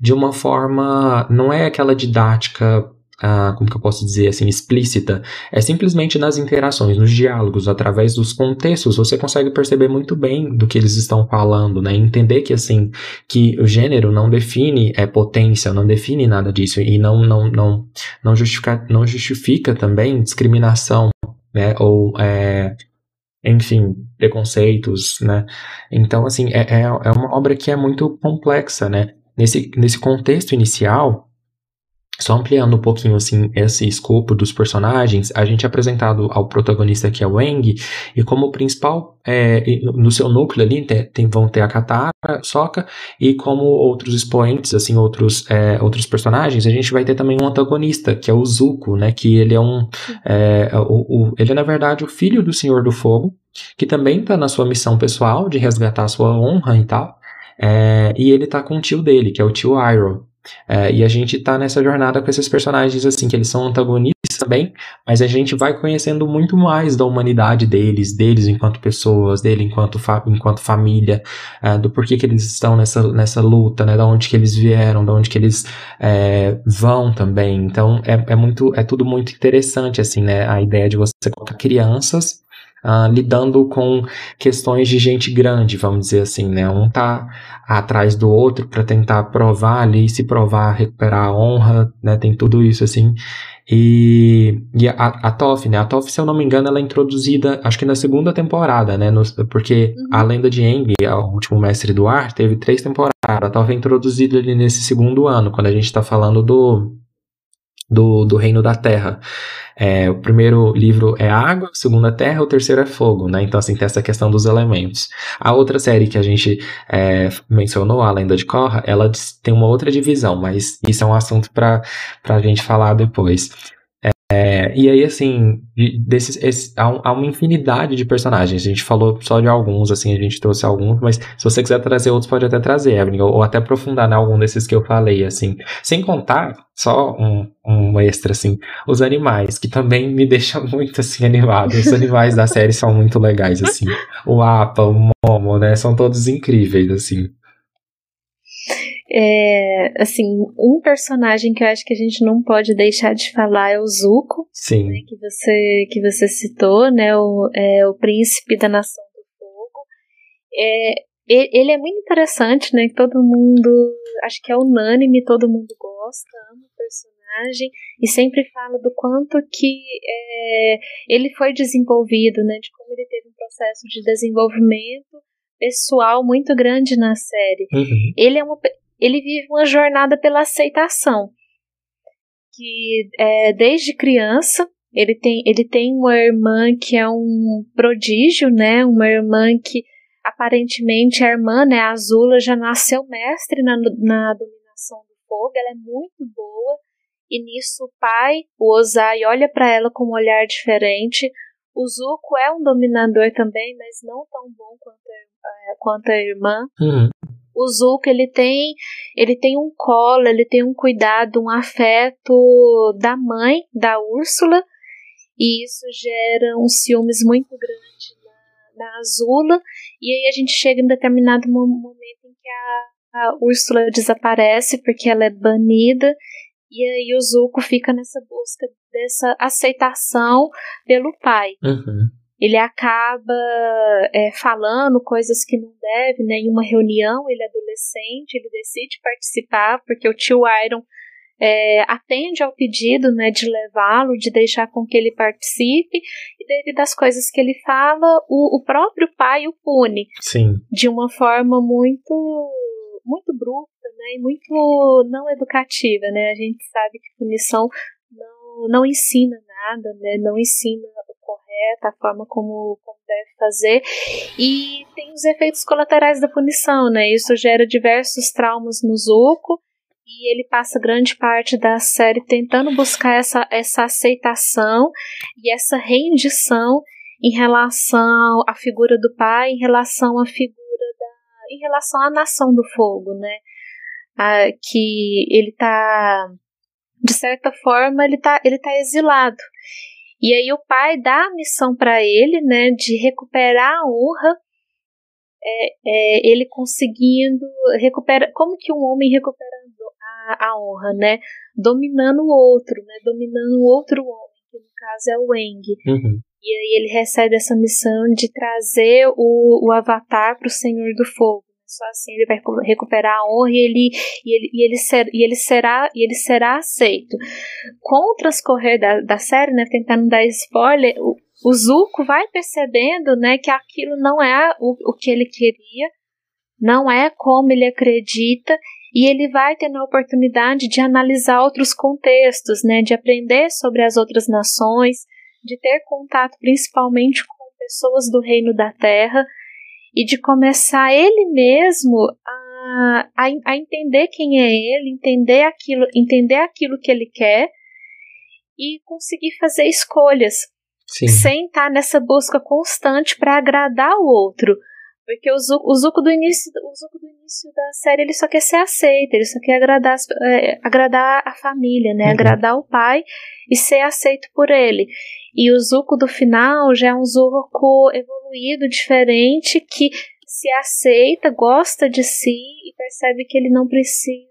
A: de uma forma, não é aquela didática ah, como que eu posso dizer assim, explícita, é simplesmente nas interações, nos diálogos, através dos contextos, você consegue perceber muito bem do que eles estão falando, né? Entender que assim, que o gênero não define é, potência, não define nada disso e não não não não justifica, não justifica também discriminação, né? Ou é, enfim, preconceitos, né? Então, assim, é, é, é uma obra que é muito complexa, né? Nesse, nesse contexto inicial, só ampliando um pouquinho assim esse escopo dos personagens, a gente é apresentado ao protagonista que é o Wang, e como principal, é, no seu núcleo ali tem, vão ter a Katara, Sokka, e como outros expoentes, assim, outros, é, outros personagens, a gente vai ter também um antagonista, que é o Zuko, né, que ele é um, é, o, o, ele é na verdade o filho do Senhor do Fogo, que também está na sua missão pessoal de resgatar sua honra e tal, é, e ele tá com o tio dele, que é o tio Iroh, é, e a gente tá nessa jornada com esses personagens, assim, que eles são antagonistas também, mas a gente vai conhecendo muito mais da humanidade deles, deles enquanto pessoas, dele enquanto, fa enquanto família, é, do porquê que eles estão nessa, nessa luta, né, da onde que eles vieram, da onde que eles é, vão também. Então, é, é, muito, é tudo muito interessante, assim, né, a ideia de você colocar crianças uh, lidando com questões de gente grande, vamos dizer assim, né? Um tá atrás do outro para tentar provar ali, se provar, recuperar a honra, né? Tem tudo isso assim. E, e a, a Toff, né? A Toff, se eu não me engano, ela é introduzida, acho que na segunda temporada, né? No, porque uhum. a lenda de Aang, o último mestre do ar, teve três temporadas. A Toff é introduzida ali nesse segundo ano, quando a gente tá falando do, do, do Reino da Terra. É, o primeiro livro é água, o segundo é terra, o terceiro é fogo, né? Então, assim, tem essa questão dos elementos. A outra série que a gente é, mencionou, a Lenda de Korra, ela tem uma outra divisão, mas isso é um assunto para a gente falar depois. É, e aí, assim, desses, esse, há, há, uma infinidade de personagens. A gente falou só de alguns, assim, a gente trouxe alguns, mas se você quiser trazer outros, pode até trazer, Evelyn, ou, ou até aprofundar em algum desses que eu falei, assim. Sem contar, só um, um extra, assim, os animais, que também me deixam muito, assim, animado. Os animais da série são muito legais, assim. O Apa, o Momo, né, são todos incríveis, assim.
C: É, assim, um personagem que eu acho que a gente não pode deixar de falar é o Zuko,
A: Sim.
C: Né, que você que você citou, né, o, é, o príncipe da nação do fogo. É, ele é muito interessante, né, que todo mundo, acho que é unânime, todo mundo gosta, ama o personagem e sempre fala do quanto que é, ele foi desenvolvido, né, de como ele teve um processo de desenvolvimento pessoal muito grande na série.
A: Uhum.
C: Ele é uma ele vive uma jornada pela aceitação. Que é, desde criança ele tem, ele tem uma irmã que é um prodígio, né? Uma irmã que aparentemente a irmã, né, a Azula, já nasceu mestre na, na dominação do fogo, ela é muito boa. E nisso o pai, o Ozai, olha para ela com um olhar diferente. O Zuko é um dominador também, mas não tão bom quanto a, é, quanto a irmã.
A: Uhum
C: o Zuko ele tem ele tem um colo, ele tem um cuidado, um afeto da mãe, da Úrsula, e isso gera um ciúmes muito grande na, na Azula, e aí a gente chega em determinado momento em que a, a Úrsula desaparece porque ela é banida, e aí o Zuko fica nessa busca dessa aceitação pelo pai.
A: Uhum
C: ele acaba é, falando coisas que não deve, né? Em uma reunião, ele é adolescente, ele decide participar, porque o tio Iron é, atende ao pedido, né, de levá-lo, de deixar com que ele participe, e devido às coisas que ele fala, o, o próprio pai o pune.
A: Sim.
C: De uma forma muito, muito bruta, né, e muito não educativa, né? A gente sabe que punição não, não ensina nada, né, não ensina correta, a forma como, como deve fazer. E tem os efeitos colaterais da punição, né? Isso gera diversos traumas no Zuko e ele passa grande parte da série tentando buscar essa, essa aceitação e essa rendição em relação à figura do pai, em relação à figura da, em relação à nação do fogo, né? Ah, que ele tá de certa forma ele tá ele tá exilado. E aí o pai dá a missão para ele, né, de recuperar a honra é, é, ele conseguindo recuperar como que um homem recupera a, a honra, né? Dominando o outro, né? Dominando o outro homem, que no caso é o Eng.
A: Uhum.
C: E aí ele recebe essa missão de trazer o, o Avatar para o Senhor do Fogo. Só assim ele vai recuperar a honra e ele, e ele, e ele, ser, e ele, será, e ele será aceito. Com o transcorrer da, da série, né, tentando dar spoiler, o, o Zuko vai percebendo né, que aquilo não é o, o que ele queria, não é como ele acredita, e ele vai tendo a oportunidade de analisar outros contextos, né, de aprender sobre as outras nações, de ter contato principalmente com pessoas do reino da terra e de começar ele mesmo a, a, a entender quem é ele, entender aquilo, entender aquilo que ele quer e conseguir fazer escolhas
A: Sim.
C: sem estar nessa busca constante para agradar o outro. Porque o Zuko, o Zuko, do início, o Zuko do início da série ele só quer ser aceito, ele só quer agradar, é, agradar a família, né? Uhum. Agradar o pai e ser aceito por ele. E o Zuko do final já é um Zuko evoluído, diferente, que se aceita, gosta de si e percebe que ele não precisa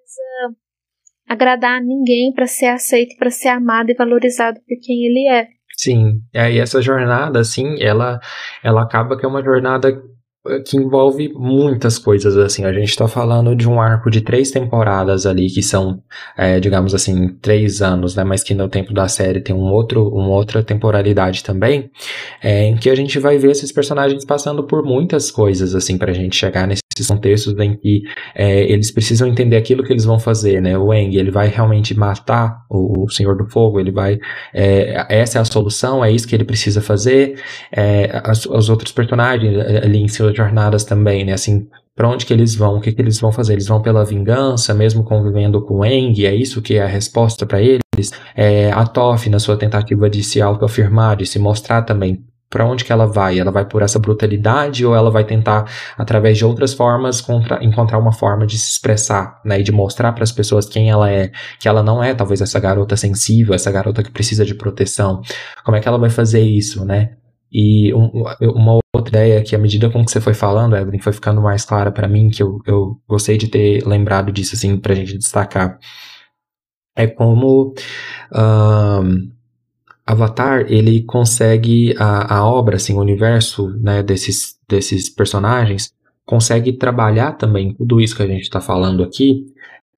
C: agradar a ninguém para ser aceito, para ser amado e valorizado por quem ele é.
A: Sim, é, e essa jornada, assim, ela, ela acaba que é uma jornada que envolve muitas coisas, assim. A gente está falando de um arco de três temporadas ali, que são, é, digamos assim, três anos, né? Mas que no tempo da série tem um outro, uma outra temporalidade também, é, em que a gente vai ver esses personagens passando por muitas coisas, assim, pra gente chegar nesses contextos em que é, eles precisam entender aquilo que eles vão fazer, né? O Eng, ele vai realmente matar o, o Senhor do Fogo, ele vai... É, essa é a solução, é isso que ele precisa fazer. É, as, os outros personagens ali em seu jornadas também, né? Assim, para onde que eles vão? O que que eles vão fazer? Eles vão pela vingança, mesmo convivendo com o Eng? É isso que é a resposta para eles? É, a Toff, na sua tentativa de se autoafirmar, de se mostrar também para onde que ela vai? Ela vai por essa brutalidade ou ela vai tentar, através de outras formas, contra, encontrar uma forma de se expressar, né? E de mostrar para as pessoas quem ela é, que ela não é talvez essa garota sensível, essa garota que precisa de proteção. Como é que ela vai fazer isso, né? E um, uma outra ideia que, à medida com que você foi falando, Evelyn, foi ficando mais clara para mim, que eu, eu gostei de ter lembrado disso, assim, pra gente destacar, é como um, Avatar, ele consegue, a, a obra, assim, o universo, né, desses, desses personagens, consegue trabalhar também tudo isso que a gente está falando aqui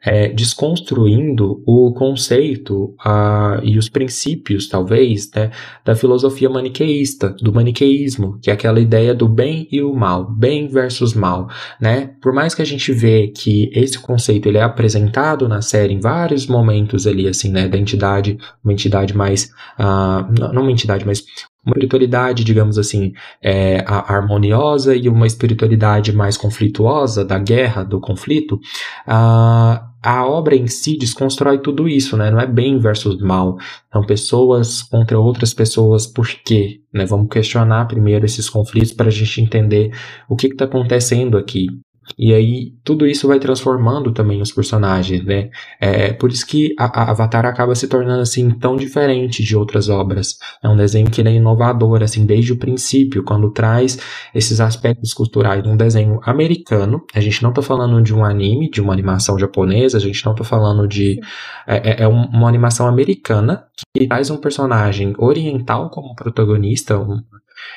A: é, desconstruindo o conceito uh, e os princípios, talvez, né, da filosofia maniqueísta, do maniqueísmo, que é aquela ideia do bem e o mal, bem versus mal, né? Por mais que a gente vê que esse conceito ele é apresentado na série em vários momentos ali, assim, né, da entidade, uma entidade mais, uh, não uma entidade, mas uma espiritualidade, digamos assim, é, harmoniosa e uma espiritualidade mais conflituosa, da guerra, do conflito, a, a obra em si desconstrói tudo isso, né? Não é bem versus mal. São pessoas contra outras pessoas, por quê? Né? Vamos questionar primeiro esses conflitos para a gente entender o que está acontecendo aqui. E aí, tudo isso vai transformando também os personagens, né? É por isso que a, a, Avatar acaba se tornando, assim, tão diferente de outras obras. É um desenho que é inovador, assim, desde o princípio, quando traz esses aspectos culturais de um desenho americano. A gente não tá falando de um anime, de uma animação japonesa, a gente não tá falando de... É, é, é uma animação americana que traz um personagem oriental como protagonista. Um,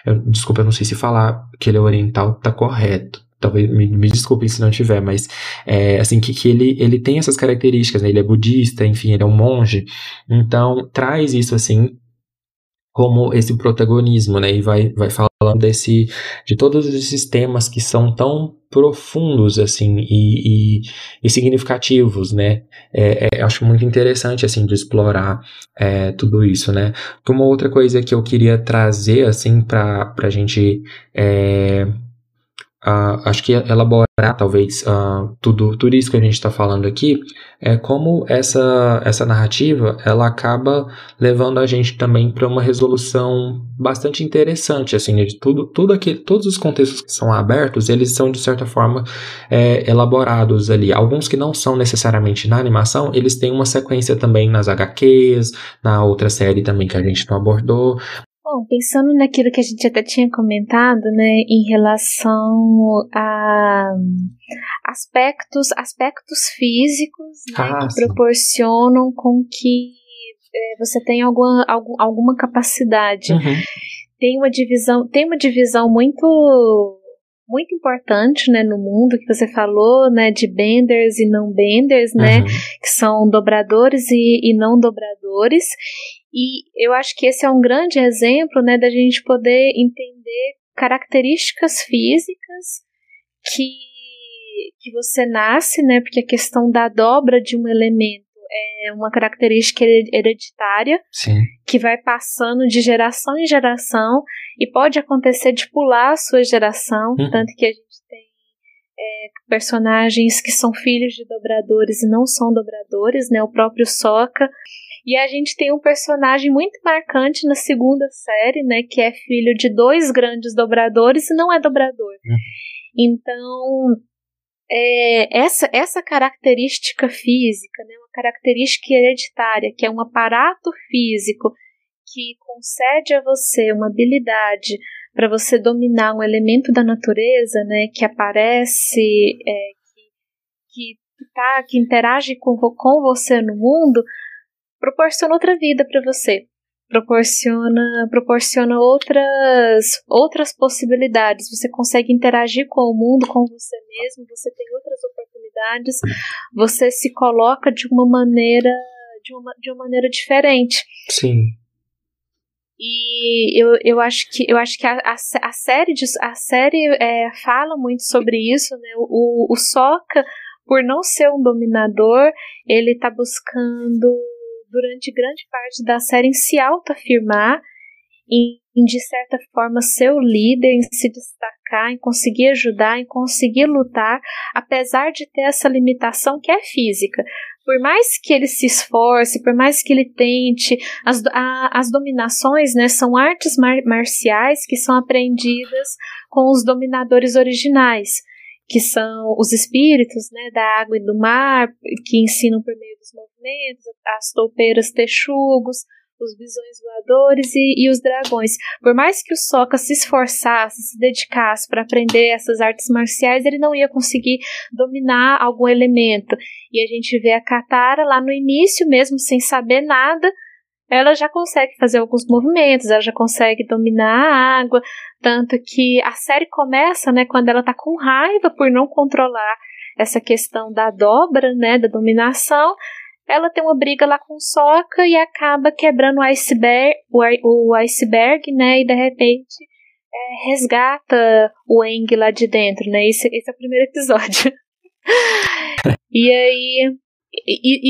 A: eu, desculpa, eu não sei se falar que ele é oriental tá correto talvez me, me desculpem se não tiver, mas é, assim que, que ele, ele tem essas características, né? ele é budista, enfim, ele é um monge, então traz isso assim como esse protagonismo, né? E vai, vai falando desse, de todos esses temas que são tão profundos, assim, e, e, e significativos, né? É, é, acho muito interessante, assim, de explorar é, tudo isso, né? Uma outra coisa que eu queria trazer, assim, para a gente é, uh, acho que elaborar talvez uh, tudo, tudo isso que a gente está falando aqui é como essa, essa narrativa ela acaba levando a gente também para uma resolução bastante interessante assim de tudo tudo aqui todos os contextos que são abertos eles são de certa forma é, elaborados ali. Alguns que não são necessariamente na animação eles têm uma sequência também nas HQs na outra série também que a gente não abordou
C: Bom, pensando naquilo que a gente até tinha comentado, né, em relação a aspectos, aspectos físicos né, ah, que sim. proporcionam com que é, você tenha alguma, algum, alguma capacidade. Uhum. Tem uma divisão, tem uma divisão muito muito importante, né, no mundo que você falou, né, de benders e não benders, né, uhum. que são dobradores e, e não dobradores. E eu acho que esse é um grande exemplo, né, da gente poder entender características físicas que, que você nasce, né, porque a questão da dobra de um elemento é uma característica hereditária
A: Sim.
C: que vai passando de geração em geração e pode acontecer de pular a sua geração, hum. tanto que a gente tem é, personagens que são filhos de dobradores e não são dobradores, né? O próprio Soca e a gente tem um personagem muito marcante na segunda série, né? Que é filho de dois grandes dobradores e não é dobrador. Uhum. Então, é, essa, essa característica física, né, uma característica hereditária, que é um aparato físico que concede a você uma habilidade para você dominar um elemento da natureza, né, que aparece, é, que, que, tá, que interage com, com você no mundo, proporciona outra vida para você. Proporciona, proporciona outras, outras possibilidades. Você consegue interagir com o mundo, com você mesmo, você tem outras oportunidades, você se coloca de uma maneira, de uma, de uma maneira diferente.
A: Sim.
C: E eu, eu acho que, eu acho que a, a, a série, de, a série é, fala muito sobre isso, né? O, o Soca, por não ser um dominador, ele está buscando durante grande parte da série em se autoafirmar, em, em de certa forma ser o líder, em se destacar, em conseguir ajudar, em conseguir lutar, apesar de ter essa limitação que é física. Por mais que ele se esforce, por mais que ele tente, as, a, as dominações né, são artes mar marciais que são aprendidas com os dominadores originais que são os espíritos né, da água e do mar, que ensinam por meio dos movimentos, as toupeiras texugos, os bisões voadores e, e, os dragões. Por mais que o Sokka se esforçasse, se dedicasse para aprender essas artes marciais, ele não ia conseguir dominar algum elemento. E a gente vê a Katara lá no início, mesmo sem saber nada, ela já consegue fazer alguns movimentos, ela já consegue dominar a água, tanto que a série começa, né, quando ela tá com raiva por não controlar essa questão da dobra, né, da dominação, ela tem uma briga lá com Soca e acaba quebrando o iceberg, o iceberg, né, e de repente é, resgata o Eng lá de dentro, né, esse, esse é o primeiro episódio. e aí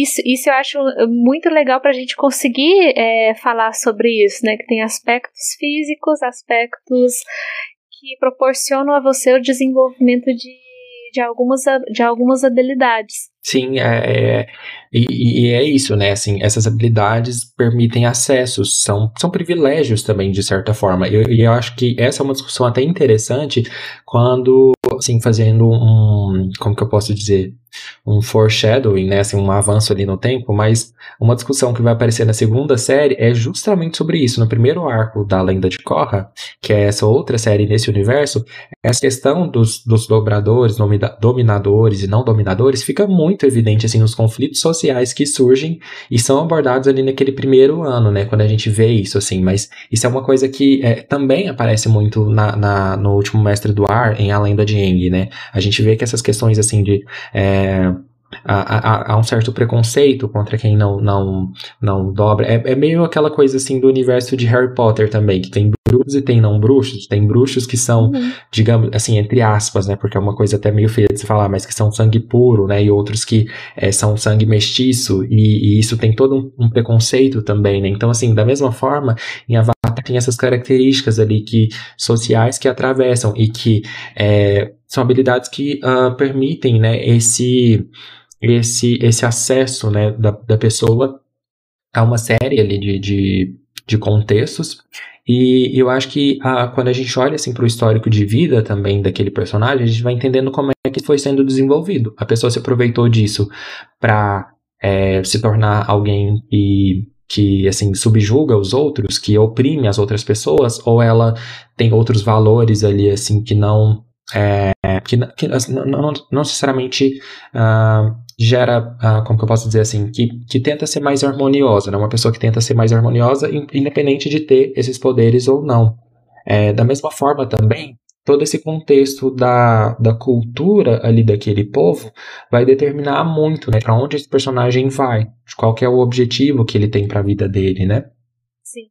C: isso, isso eu acho muito legal para a gente conseguir é, falar sobre isso, né? Que tem aspectos físicos, aspectos que proporcionam a você o desenvolvimento de, de, algumas, de algumas habilidades.
A: Sim, é, é e, e, é isso, né? Assim, essas habilidades permitem acessos, são, são privilégios também, de certa forma. E eu, eu acho que essa é uma discussão até interessante quando, assim, fazendo um. Como que eu posso dizer? um foreshadowing, né, assim, um avanço ali no tempo, mas uma discussão que vai aparecer na segunda série é justamente sobre isso. No primeiro arco da Lenda de Korra, que é essa outra série nesse universo, essa questão dos, dos dobradores, dominadores e não dominadores fica muito evidente assim nos conflitos sociais que surgem e são abordados ali naquele primeiro ano, né, quando a gente vê isso, assim, mas isso é uma coisa que é, também aparece muito na, na, no último Mestre do Ar, em A Lenda de né, a gente vê que essas questões, assim, de é, há, há, um certo preconceito contra quem não não não dobra. É, é, meio aquela coisa assim do universo de Harry Potter também, que tem bruxos e tem não bruxos. Tem bruxos que são, uhum. digamos assim, entre aspas, né? Porque é uma coisa até meio feia de se falar, mas que são sangue puro, né? E outros que é, são sangue mestiço, e, e isso tem todo um, um, preconceito também, né? Então, assim, da mesma forma, em Avatar tem essas características ali que sociais que atravessam e que é, são habilidades que uh, permitem, né, esse, esse, esse acesso, né, da, da pessoa a uma série ali de, de, de contextos e eu acho que a, quando a gente olha assim para o histórico de vida também daquele personagem, a gente vai entendendo como é que foi sendo desenvolvido. A pessoa se aproveitou disso para é, se tornar alguém que, que assim subjuga os outros, que oprime as outras pessoas, ou ela tem outros valores ali assim que não é, que, que não, não, não necessariamente uh, gera, uh, como que eu posso dizer assim, que, que tenta ser mais harmoniosa, né? Uma pessoa que tenta ser mais harmoniosa, independente de ter esses poderes ou não. É, da mesma forma também, todo esse contexto da, da cultura ali daquele povo vai determinar muito, né, para onde esse personagem vai, qual que é o objetivo que ele tem para a vida dele, né?
C: Sim.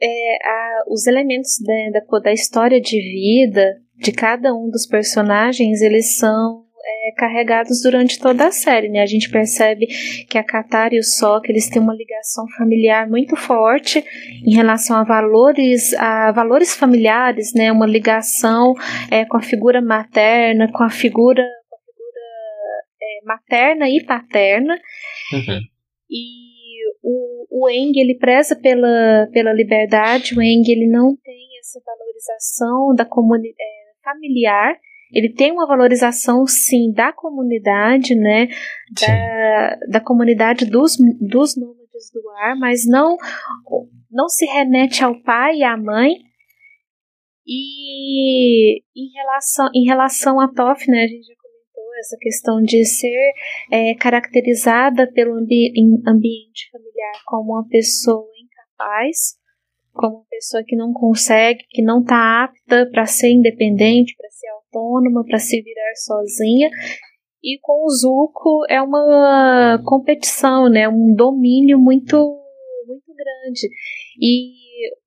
C: É, a, os elementos da, da, da história de vida de cada um dos personagens, eles são é, carregados durante toda a série, né? A gente percebe que a Katara e o Sokka, eles têm uma ligação familiar muito forte em relação a valores, a valores familiares, né? Uma ligação é, com a figura materna, com a figura, com a figura é, materna e paterna. Uhum. E o, o Eng, ele preza pela, pela liberdade, o Eng, ele não tem essa valorização da comunidade é, familiar, ele tem uma valorização sim da comunidade, né, da, da comunidade dos, dos nômades do ar, mas não não se remete ao pai e à mãe. E em relação, em relação a Toff, né, a gente já comentou essa questão de ser é, caracterizada pelo ambi ambiente familiar como uma pessoa incapaz, como uma pessoa que não consegue, que não está apta para ser independente, para ser autônoma, para se virar sozinha. E com o Zuko é uma competição, né? Um domínio muito muito grande. E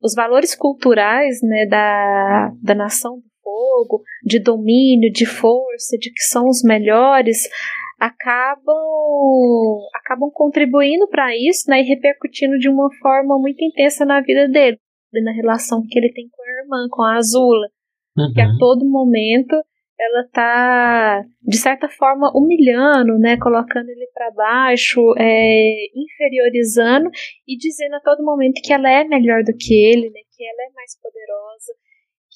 C: os valores culturais, né, da, da nação do fogo, de domínio, de força, de que são os melhores, acabam acabam contribuindo para isso, né, e repercutindo de uma forma muito intensa na vida dele, na relação que ele tem com a irmã, com a Azula, uhum. que a uhum. todo momento ela tá de certa forma humilhando, né, colocando ele para baixo, é, inferiorizando e dizendo a todo momento que ela é melhor do que ele, né, que ela é mais poderosa,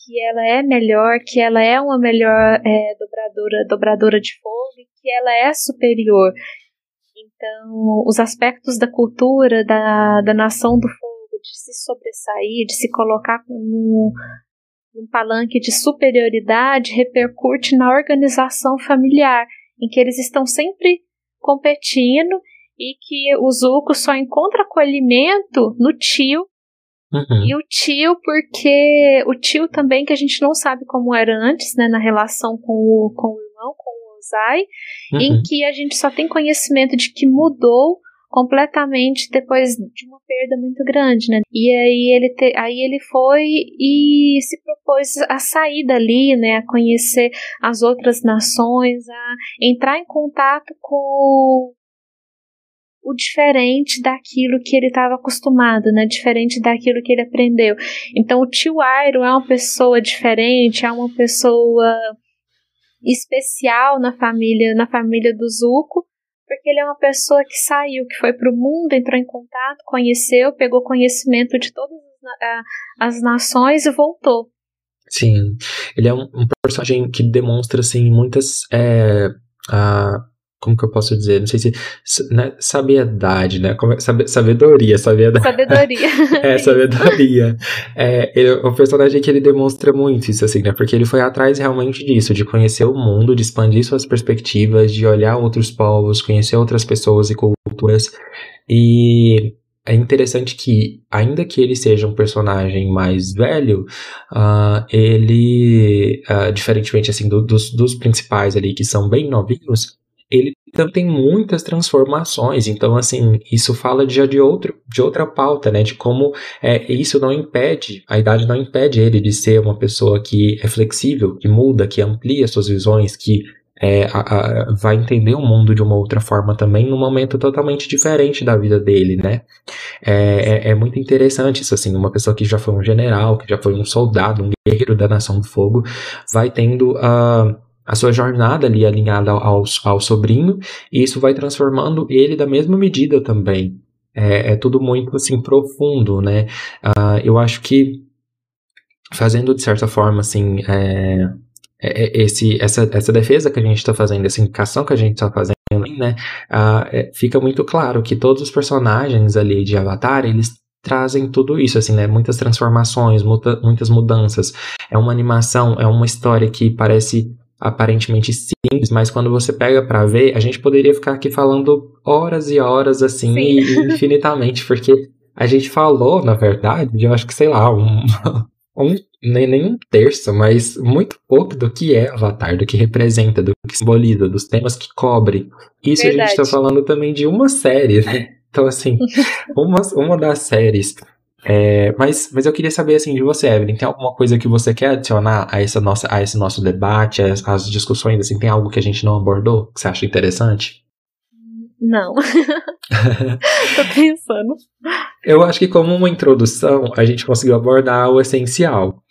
C: que ela é melhor, que ela é uma melhor é, dobradora, dobradora de fogo, que ela é superior. Então, os aspectos da cultura da, da nação do fogo, de se sobressair, de se colocar num, num palanque de superioridade, repercute na organização familiar, em que eles estão sempre competindo e que o Zuko só encontra acolhimento no tio Uhum. E o tio, porque o tio também, que a gente não sabe como era antes, né, na relação com o, com o irmão, com o Ozai, uhum. em que a gente só tem conhecimento de que mudou completamente depois de uma perda muito grande, né? E aí ele, te, aí ele foi e se propôs a sair dali, né? A conhecer as outras nações, a entrar em contato com o diferente daquilo que ele estava acostumado, né? Diferente daquilo que ele aprendeu. Então o tio Iron é uma pessoa diferente, é uma pessoa especial na família, na família do Zuko, porque ele é uma pessoa que saiu, que foi para o mundo, entrou em contato, conheceu, pegou conhecimento de todas as, nações e voltou.
A: Sim, ele é um, um personagem que demonstra assim muitas é, como que eu posso dizer? Não sei se. Né, sabiedade, né? Como, é, sabedoria, sabedoria.
C: Sabedoria.
A: é, sabedoria. É, ele, o personagem que ele demonstra muito isso, assim, né? Porque ele foi atrás realmente disso, de conhecer o mundo, de expandir suas perspectivas, de olhar outros povos, conhecer outras pessoas e culturas. E é interessante que, ainda que ele seja um personagem mais velho, uh, ele, uh, diferentemente assim do, dos, dos principais ali, que são bem novinhos, ele também tem muitas transformações. Então, assim, isso fala já de, outro, de outra pauta, né? De como é, isso não impede, a idade não impede ele de ser uma pessoa que é flexível, que muda, que amplia suas visões, que é, a, a, vai entender o mundo de uma outra forma também, num momento totalmente diferente da vida dele, né? É, é, é, muito interessante isso, assim, uma pessoa que já foi um general, que já foi um soldado, um guerreiro da Nação do Fogo, vai tendo a. Uh, a sua jornada ali alinhada ao, ao sobrinho, e isso vai transformando ele da mesma medida também. É, é tudo muito assim profundo, né? Uh, eu acho que fazendo de certa forma assim é, é, é esse, essa, essa defesa que a gente está fazendo, essa indicação que a gente está fazendo, né? Uh, fica muito claro que todos os personagens ali de Avatar eles trazem tudo isso, assim, né? Muitas transformações, muita, muitas mudanças. É uma animação, é uma história que parece aparentemente simples, mas quando você pega para ver, a gente poderia ficar aqui falando horas e horas assim e, infinitamente, porque a gente falou, na verdade, eu acho que sei lá, um, um nem, nem um terço, mas muito pouco do que é Avatar, do que representa, do que simboliza, dos temas que cobre. Isso verdade. a gente tá falando também de uma série, né? Então, assim, uma, uma das séries. É, mas, mas eu queria saber, assim, de você, Evelyn, tem alguma coisa que você quer adicionar a, essa nossa, a esse nosso debate, as, as discussões, assim, tem algo que a gente não abordou que você acha interessante?
C: Não. Tô pensando.
A: Eu acho que como uma introdução, a gente conseguiu abordar o essencial.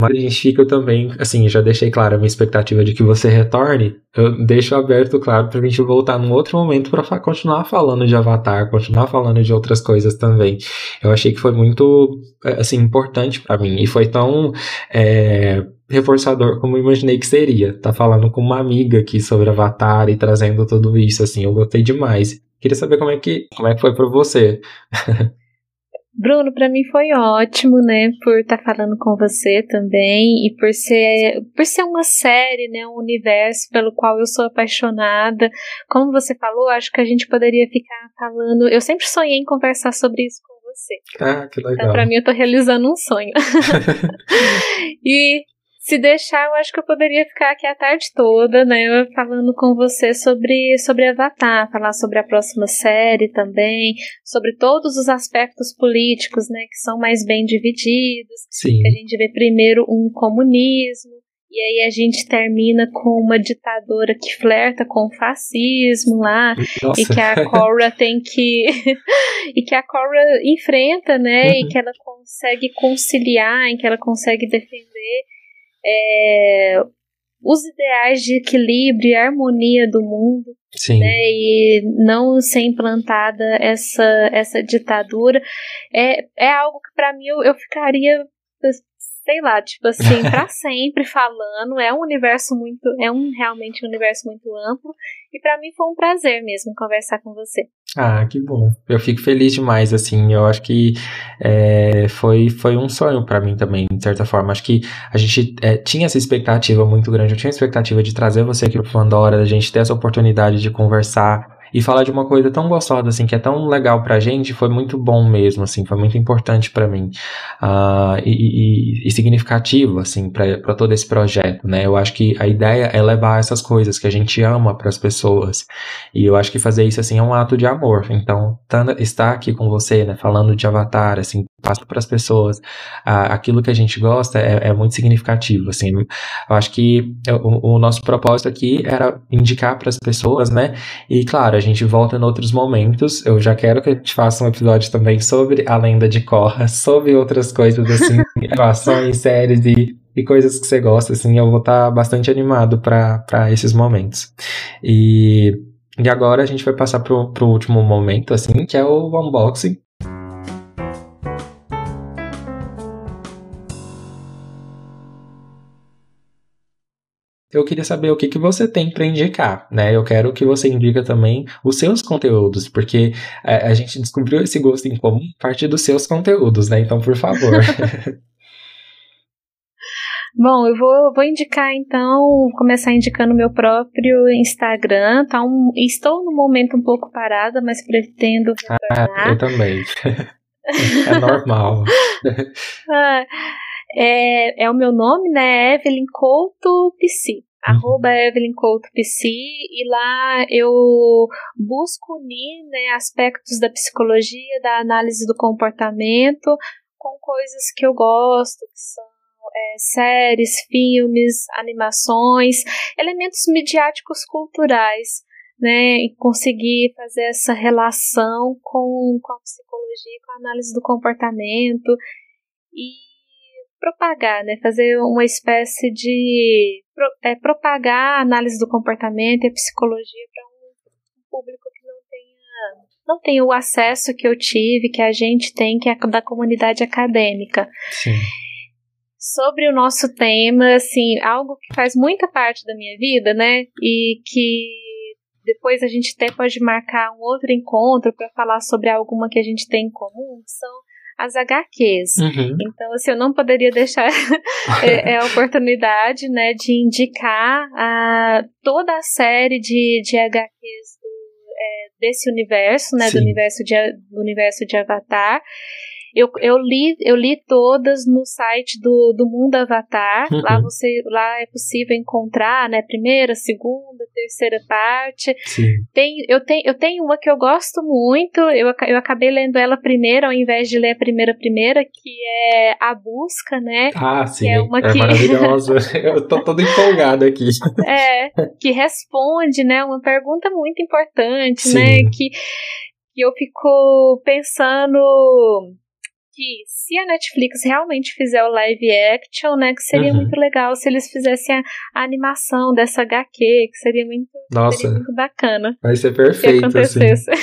A: Mas a gente fica também, assim, já deixei claro a minha expectativa de que você retorne. Eu deixo aberto, claro, pra gente voltar num outro momento para continuar falando de Avatar, continuar falando de outras coisas também. Eu achei que foi muito, é, assim, importante para mim. E foi tão é, reforçador como eu imaginei que seria. Tá falando com uma amiga aqui sobre Avatar e trazendo tudo isso, assim, eu gostei demais. Queria saber como é que, como é que foi para você.
C: Bruno, para mim foi ótimo, né, por estar tá falando com você também e por ser por ser uma série, né, um universo pelo qual eu sou apaixonada. Como você falou, acho que a gente poderia ficar falando. Eu sempre sonhei em conversar sobre isso com você.
A: Ah, que legal.
C: Então, para mim eu tô realizando um sonho. e se deixar, eu acho que eu poderia ficar aqui a tarde toda, né, falando com você sobre, sobre Avatar, falar sobre a próxima série também, sobre todos os aspectos políticos, né, que são mais bem divididos.
A: Sim.
C: A gente vê primeiro um comunismo, e aí a gente termina com uma ditadora que flerta com o fascismo lá Nossa. e que a Cora tem que e que a Cora enfrenta, né, uhum. e que ela consegue conciliar, em que ela consegue defender é, os ideais de equilíbrio e harmonia do mundo.
A: Sim.
C: Né, e não ser implantada essa, essa ditadura é, é algo que para mim eu, eu ficaria sei lá, tipo assim, para sempre falando. É um universo muito, é um realmente um universo muito amplo. E para mim foi um prazer mesmo conversar com você.
A: Ah, que bom. Eu fico feliz demais, assim. Eu acho que é, foi, foi um sonho para mim também, de certa forma. Acho que a gente é, tinha essa expectativa muito grande. Eu tinha a expectativa de trazer você aqui pro Pandora, da gente ter essa oportunidade de conversar e falar de uma coisa tão gostosa, assim, que é tão legal pra gente, foi muito bom mesmo, assim, foi muito importante para mim uh, e, e, e, significativo, assim, para todo esse projeto, né? Eu acho que a ideia é levar essas coisas que a gente ama para as pessoas e eu acho que fazer isso, assim, é um ato de amor. Então, estar aqui com você, né, falando de Avatar, assim, passa para as pessoas uh, aquilo que a gente gosta é, é, muito significativo, assim. Eu acho que o, o nosso propósito aqui era indicar para as pessoas, né? E claro, a gente volta em outros momentos. Eu já quero que a gente faça um episódio também sobre a lenda de Korra, sobre outras coisas assim, animações, séries e, e coisas que você gosta, assim, eu vou estar bastante animado para esses momentos. E, e agora a gente vai passar pro, pro último momento, assim, que é o unboxing. Eu queria saber o que, que você tem para indicar, né? Eu quero que você indica também os seus conteúdos, porque a, é, a gente descobriu esse gosto em comum a partir dos seus conteúdos, né? Então, por favor.
C: Bom, eu vou, vou indicar então, começar indicando meu próprio Instagram. Tá um, estou no momento um pouco parada, mas pretendo retornar.
A: Ah, eu também. é normal.
C: ah, é, é o meu nome, né? Evelyn Couto Psi. Uhum. Arroba Evelyn Couto Psi, e lá eu busco unir né, aspectos da psicologia, da análise do comportamento, com coisas que eu gosto, que são é, séries, filmes, animações, elementos midiáticos culturais, né, e conseguir fazer essa relação com, com a psicologia, com a análise do comportamento e propagar, né? Fazer uma espécie de é, propagar a análise do comportamento e a psicologia para um público que não tenha, não tenha o acesso que eu tive, que a gente tem, que é da comunidade acadêmica.
A: Sim.
C: Sobre o nosso tema, assim, algo que faz muita parte da minha vida, né? E que depois a gente até pode marcar um outro encontro para falar sobre alguma que a gente tem em comum, são as HQs.
A: Uhum.
C: Então, assim, eu não poderia deixar é, é, a oportunidade, né, de indicar a, toda a série de, de HQs do, é, desse universo, né, do universo, de, do universo de Avatar. Eu, eu, li, eu li todas no site do, do Mundo Avatar. Uhum. Lá você lá é possível encontrar, né? Primeira, segunda, terceira parte.
A: Sim.
C: Tem, eu, tenho, eu tenho uma que eu gosto muito. Eu, eu acabei lendo ela primeiro, ao invés de ler a primeira primeira, que é A Busca, né?
A: Ah, sim. é, uma é que... maravilhosa. eu tô toda empolgada aqui.
C: É, que responde, né? Uma pergunta muito importante, né? sim. né? Que, que eu fico pensando que se a Netflix realmente fizer o live action, né, que seria uhum. muito legal se eles fizessem a, a, animação dessa HQ, que seria muito,
A: Nossa,
C: seria muito bacana.
A: Vai ser perfeito, assim.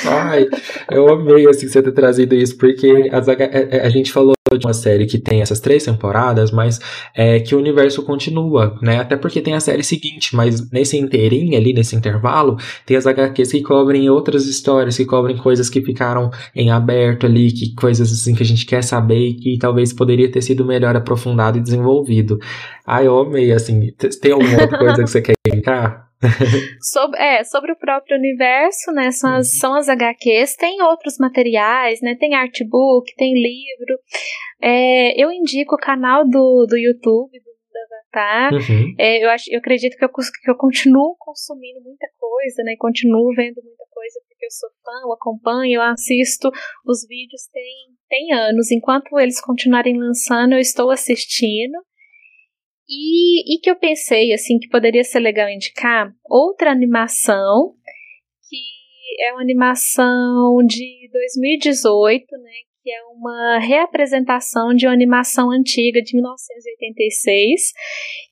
A: Ai, eu amei, assim, você ter trazido isso, porque as, a, é, é, a gente falou de uma série que tem essas três temporadas, mas é que o universo continua, né? Até porque tem a série seguinte, mas nesse inteirinho ali, nesse intervalo, tem as HQs que cobrem outras histórias, que cobrem coisas que ficaram em aberto ali, que coisas assim que a gente quer saber e que talvez poderia ter sido melhor aprofundado e desenvolvido. Ai, eu amei, assim, tem alguma outra coisa que você quer indicar?
C: sobre, é, sobre o próprio universo, né? São as, uhum. são as HQs, tem outros materiais, né? Tem artbook, tem livro. É, eu indico o canal do, do YouTube, do Avatar.
A: Uhum.
C: É, eu, acho, eu acredito que eu, que eu continuo consumindo muita coisa, né? Continuo vendo muita coisa porque eu sou fã, eu acompanho, eu assisto. Os vídeos tem, tem anos. Enquanto eles continuarem lançando, eu estou assistindo. E, e que eu pensei, assim, que poderia ser legal indicar outra animação, que é uma animação de 2018, né, que é uma reapresentação de uma animação antiga de 1986,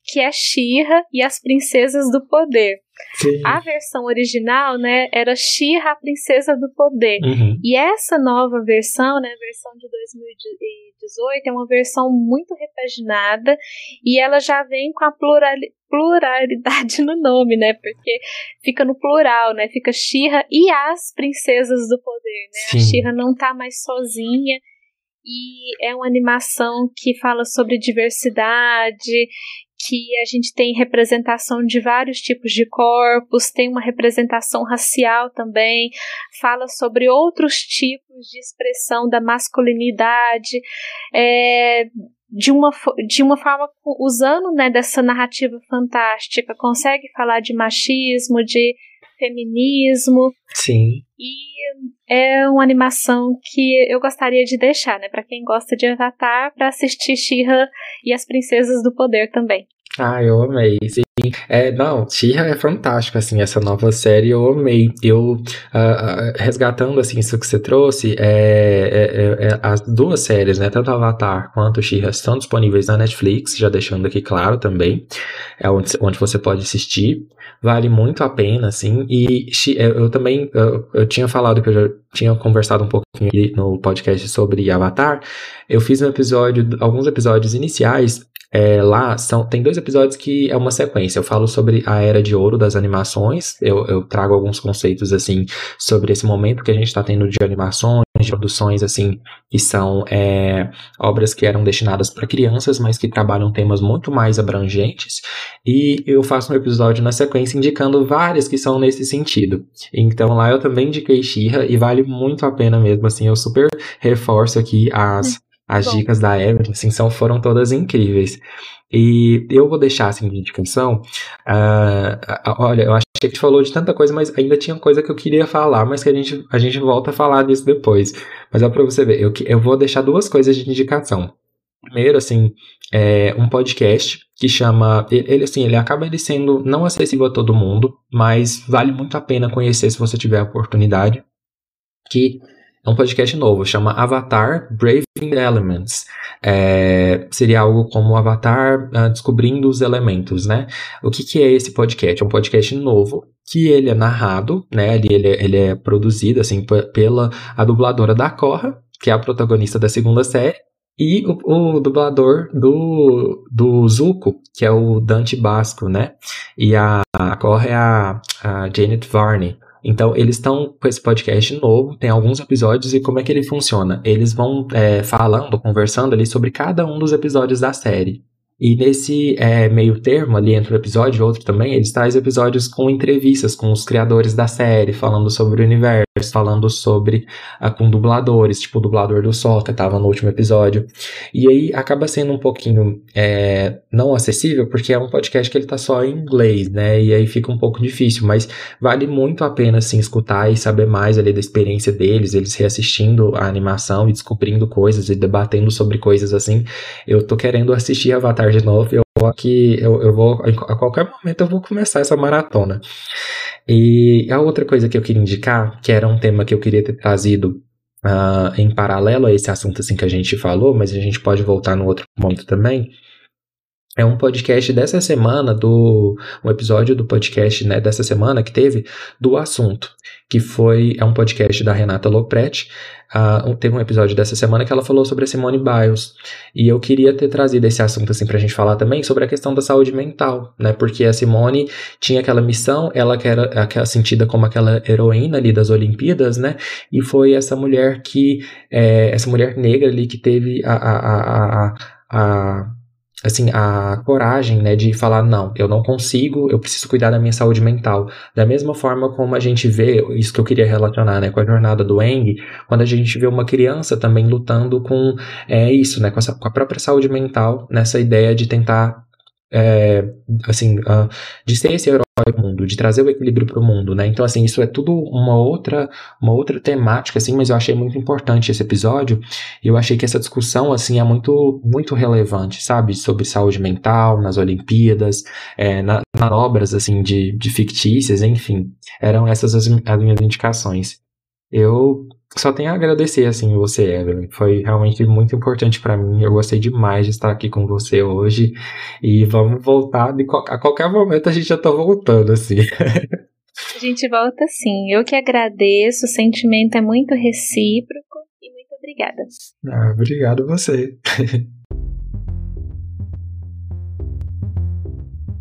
C: que é Shira e as Princesas do Poder.
A: Sim.
C: A versão original, né, era Shira, a Princesa do Poder.
A: Uhum.
C: E essa nova versão, né, a versão de 2018, é uma versão muito repaginada e ela já vem com a pluralidade pluralidade no nome, né? Porque fica no plural, né? Fica Shira e as princesas do poder, né?
A: Sim.
C: A Shira não tá mais sozinha e é uma animação que fala sobre diversidade, que a gente tem representação de vários tipos de corpos, tem uma representação racial também, fala sobre outros tipos de expressão da masculinidade, é, de uma, de uma forma usando né, dessa narrativa fantástica, consegue falar de machismo, de feminismo.
A: Sim.
C: E é uma animação que eu gostaria de deixar, né, para quem gosta de Avatar, para assistir She-Ra e as Princesas do Poder também.
A: Ah, eu amei. Sim. É, não, Tia é fantástico, assim, essa nova série eu amei. Eu, uh, uh, resgatando, assim, isso que você trouxe, é, é, é, é as duas séries, né, tanto Avatar quanto She-Ra estão disponíveis na Netflix, já deixando aqui claro também, é onde, onde você pode assistir. Vale muito a pena, assim, e eu, eu também, eu, eu, tinha falado que eu já tinha conversado um pouquinho no podcast sobre Avatar, eu fiz um episódio, alguns episódios iniciais é, lá são, tem dois episódios que é uma sequência. Eu falo sobre a era de ouro das animações. Eu, eu trago alguns conceitos assim sobre esse momento que a gente está tendo de animações, de produções assim que são é, obras que eram destinadas para crianças, mas que trabalham temas muito mais abrangentes. E eu faço um episódio na sequência indicando várias que são nesse sentido. Então lá eu também indiquei Xirra e vale muito a pena mesmo. Assim, eu super reforço aqui as as Bom. dicas da Evelyn, assim, são, foram todas incríveis. E eu vou deixar, assim, de indicação. Uh, olha, eu acho que a gente falou de tanta coisa, mas ainda tinha coisa que eu queria falar, mas que a gente, a gente volta a falar disso depois. Mas é pra você ver, eu, eu vou deixar duas coisas de indicação. Primeiro, assim, é um podcast que chama. Ele, assim, ele acaba ele sendo não acessível a todo mundo, mas vale muito a pena conhecer se você tiver a oportunidade. Que É um podcast novo, chama Avatar Braving Elements. É, seria algo como Avatar uh, Descobrindo os Elementos, né? O que, que é esse podcast? É um podcast novo que ele é narrado, né? Ele, ele, ele é produzido, assim, pela a dubladora da Korra, que é a protagonista da segunda série, e o, o, dublador do, do Zuko, que é o Dante Basco, né? E a, a Korra é a, a Janet Varney. Então, eles estão com esse podcast novo, tem alguns episódios, e como é que ele funciona? Eles vão é, falando, conversando ali sobre cada um dos episódios da série. E nesse é, meio termo, ali entre um episódio e outro também, eles trazem episódios com entrevistas com os criadores da série, falando sobre o universo, falando sobre uh, com dubladores, tipo o dublador do Sol, que estava no último episódio. E aí acaba sendo um pouquinho é, não acessível, porque é um podcast que ele tá só em inglês, né? E aí fica um pouco difícil, mas vale muito a pena, assim, escutar e saber mais ali da experiência deles, eles reassistindo a animação e descobrindo coisas e debatendo sobre coisas assim. Eu tô querendo assistir Avatar de novo. Eu aqui, eu, eu vou, a qualquer momento eu vou começar essa maratona. E a outra coisa que eu queria indicar, que era um tema que eu queria ter trazido uh, em paralelo a esse assunto assim que a gente falou, mas a gente pode voltar no outro momento também, é um podcast dessa semana, do um episódio do podcast né, dessa semana que teve do assunto, que foi é um podcast da Renata Lopretti. Uh, teve um episódio dessa semana que ela falou sobre a Simone Biles. E eu queria ter trazido esse assunto assim pra gente falar também sobre a questão da saúde mental, né? Porque a Simone tinha aquela missão, ela que era aquela, sentida como aquela heroína ali das Olimpíadas, né? E foi essa mulher que, é, essa mulher negra ali que teve a, a, a, a, a assim, a coragem, né, de falar, não, eu não consigo, eu preciso cuidar da minha saúde mental. Da mesma forma como a gente vê, isso que eu queria relacionar, né, com a jornada do Eng, quando a gente vê uma criança também lutando com é, isso, né, com, essa, com a própria saúde mental, nessa ideia de tentar é, assim, uh, de ser esse herói do mundo, de trazer o equilíbrio para o mundo, né? Então, assim, isso é tudo uma outra, uma outra temática, assim, mas eu achei muito importante esse episódio. E eu achei que essa discussão, assim, é muito, muito relevante, sabe? Sobre saúde mental, nas Olimpíadas, é, na, nas obras, assim, de, de fictícias, enfim. Eram essas as, as minhas indicações. Eu só tenho a agradecer, assim, você, Evelyn. Foi realmente muito importante para mim. Eu gostei demais de estar aqui com você hoje. E vamos voltar. De, a qualquer momento a gente já tá voltando, assim.
C: A gente volta sim. Eu que agradeço. O sentimento é muito recíproco. E muito obrigada.
A: Ah, obrigado você.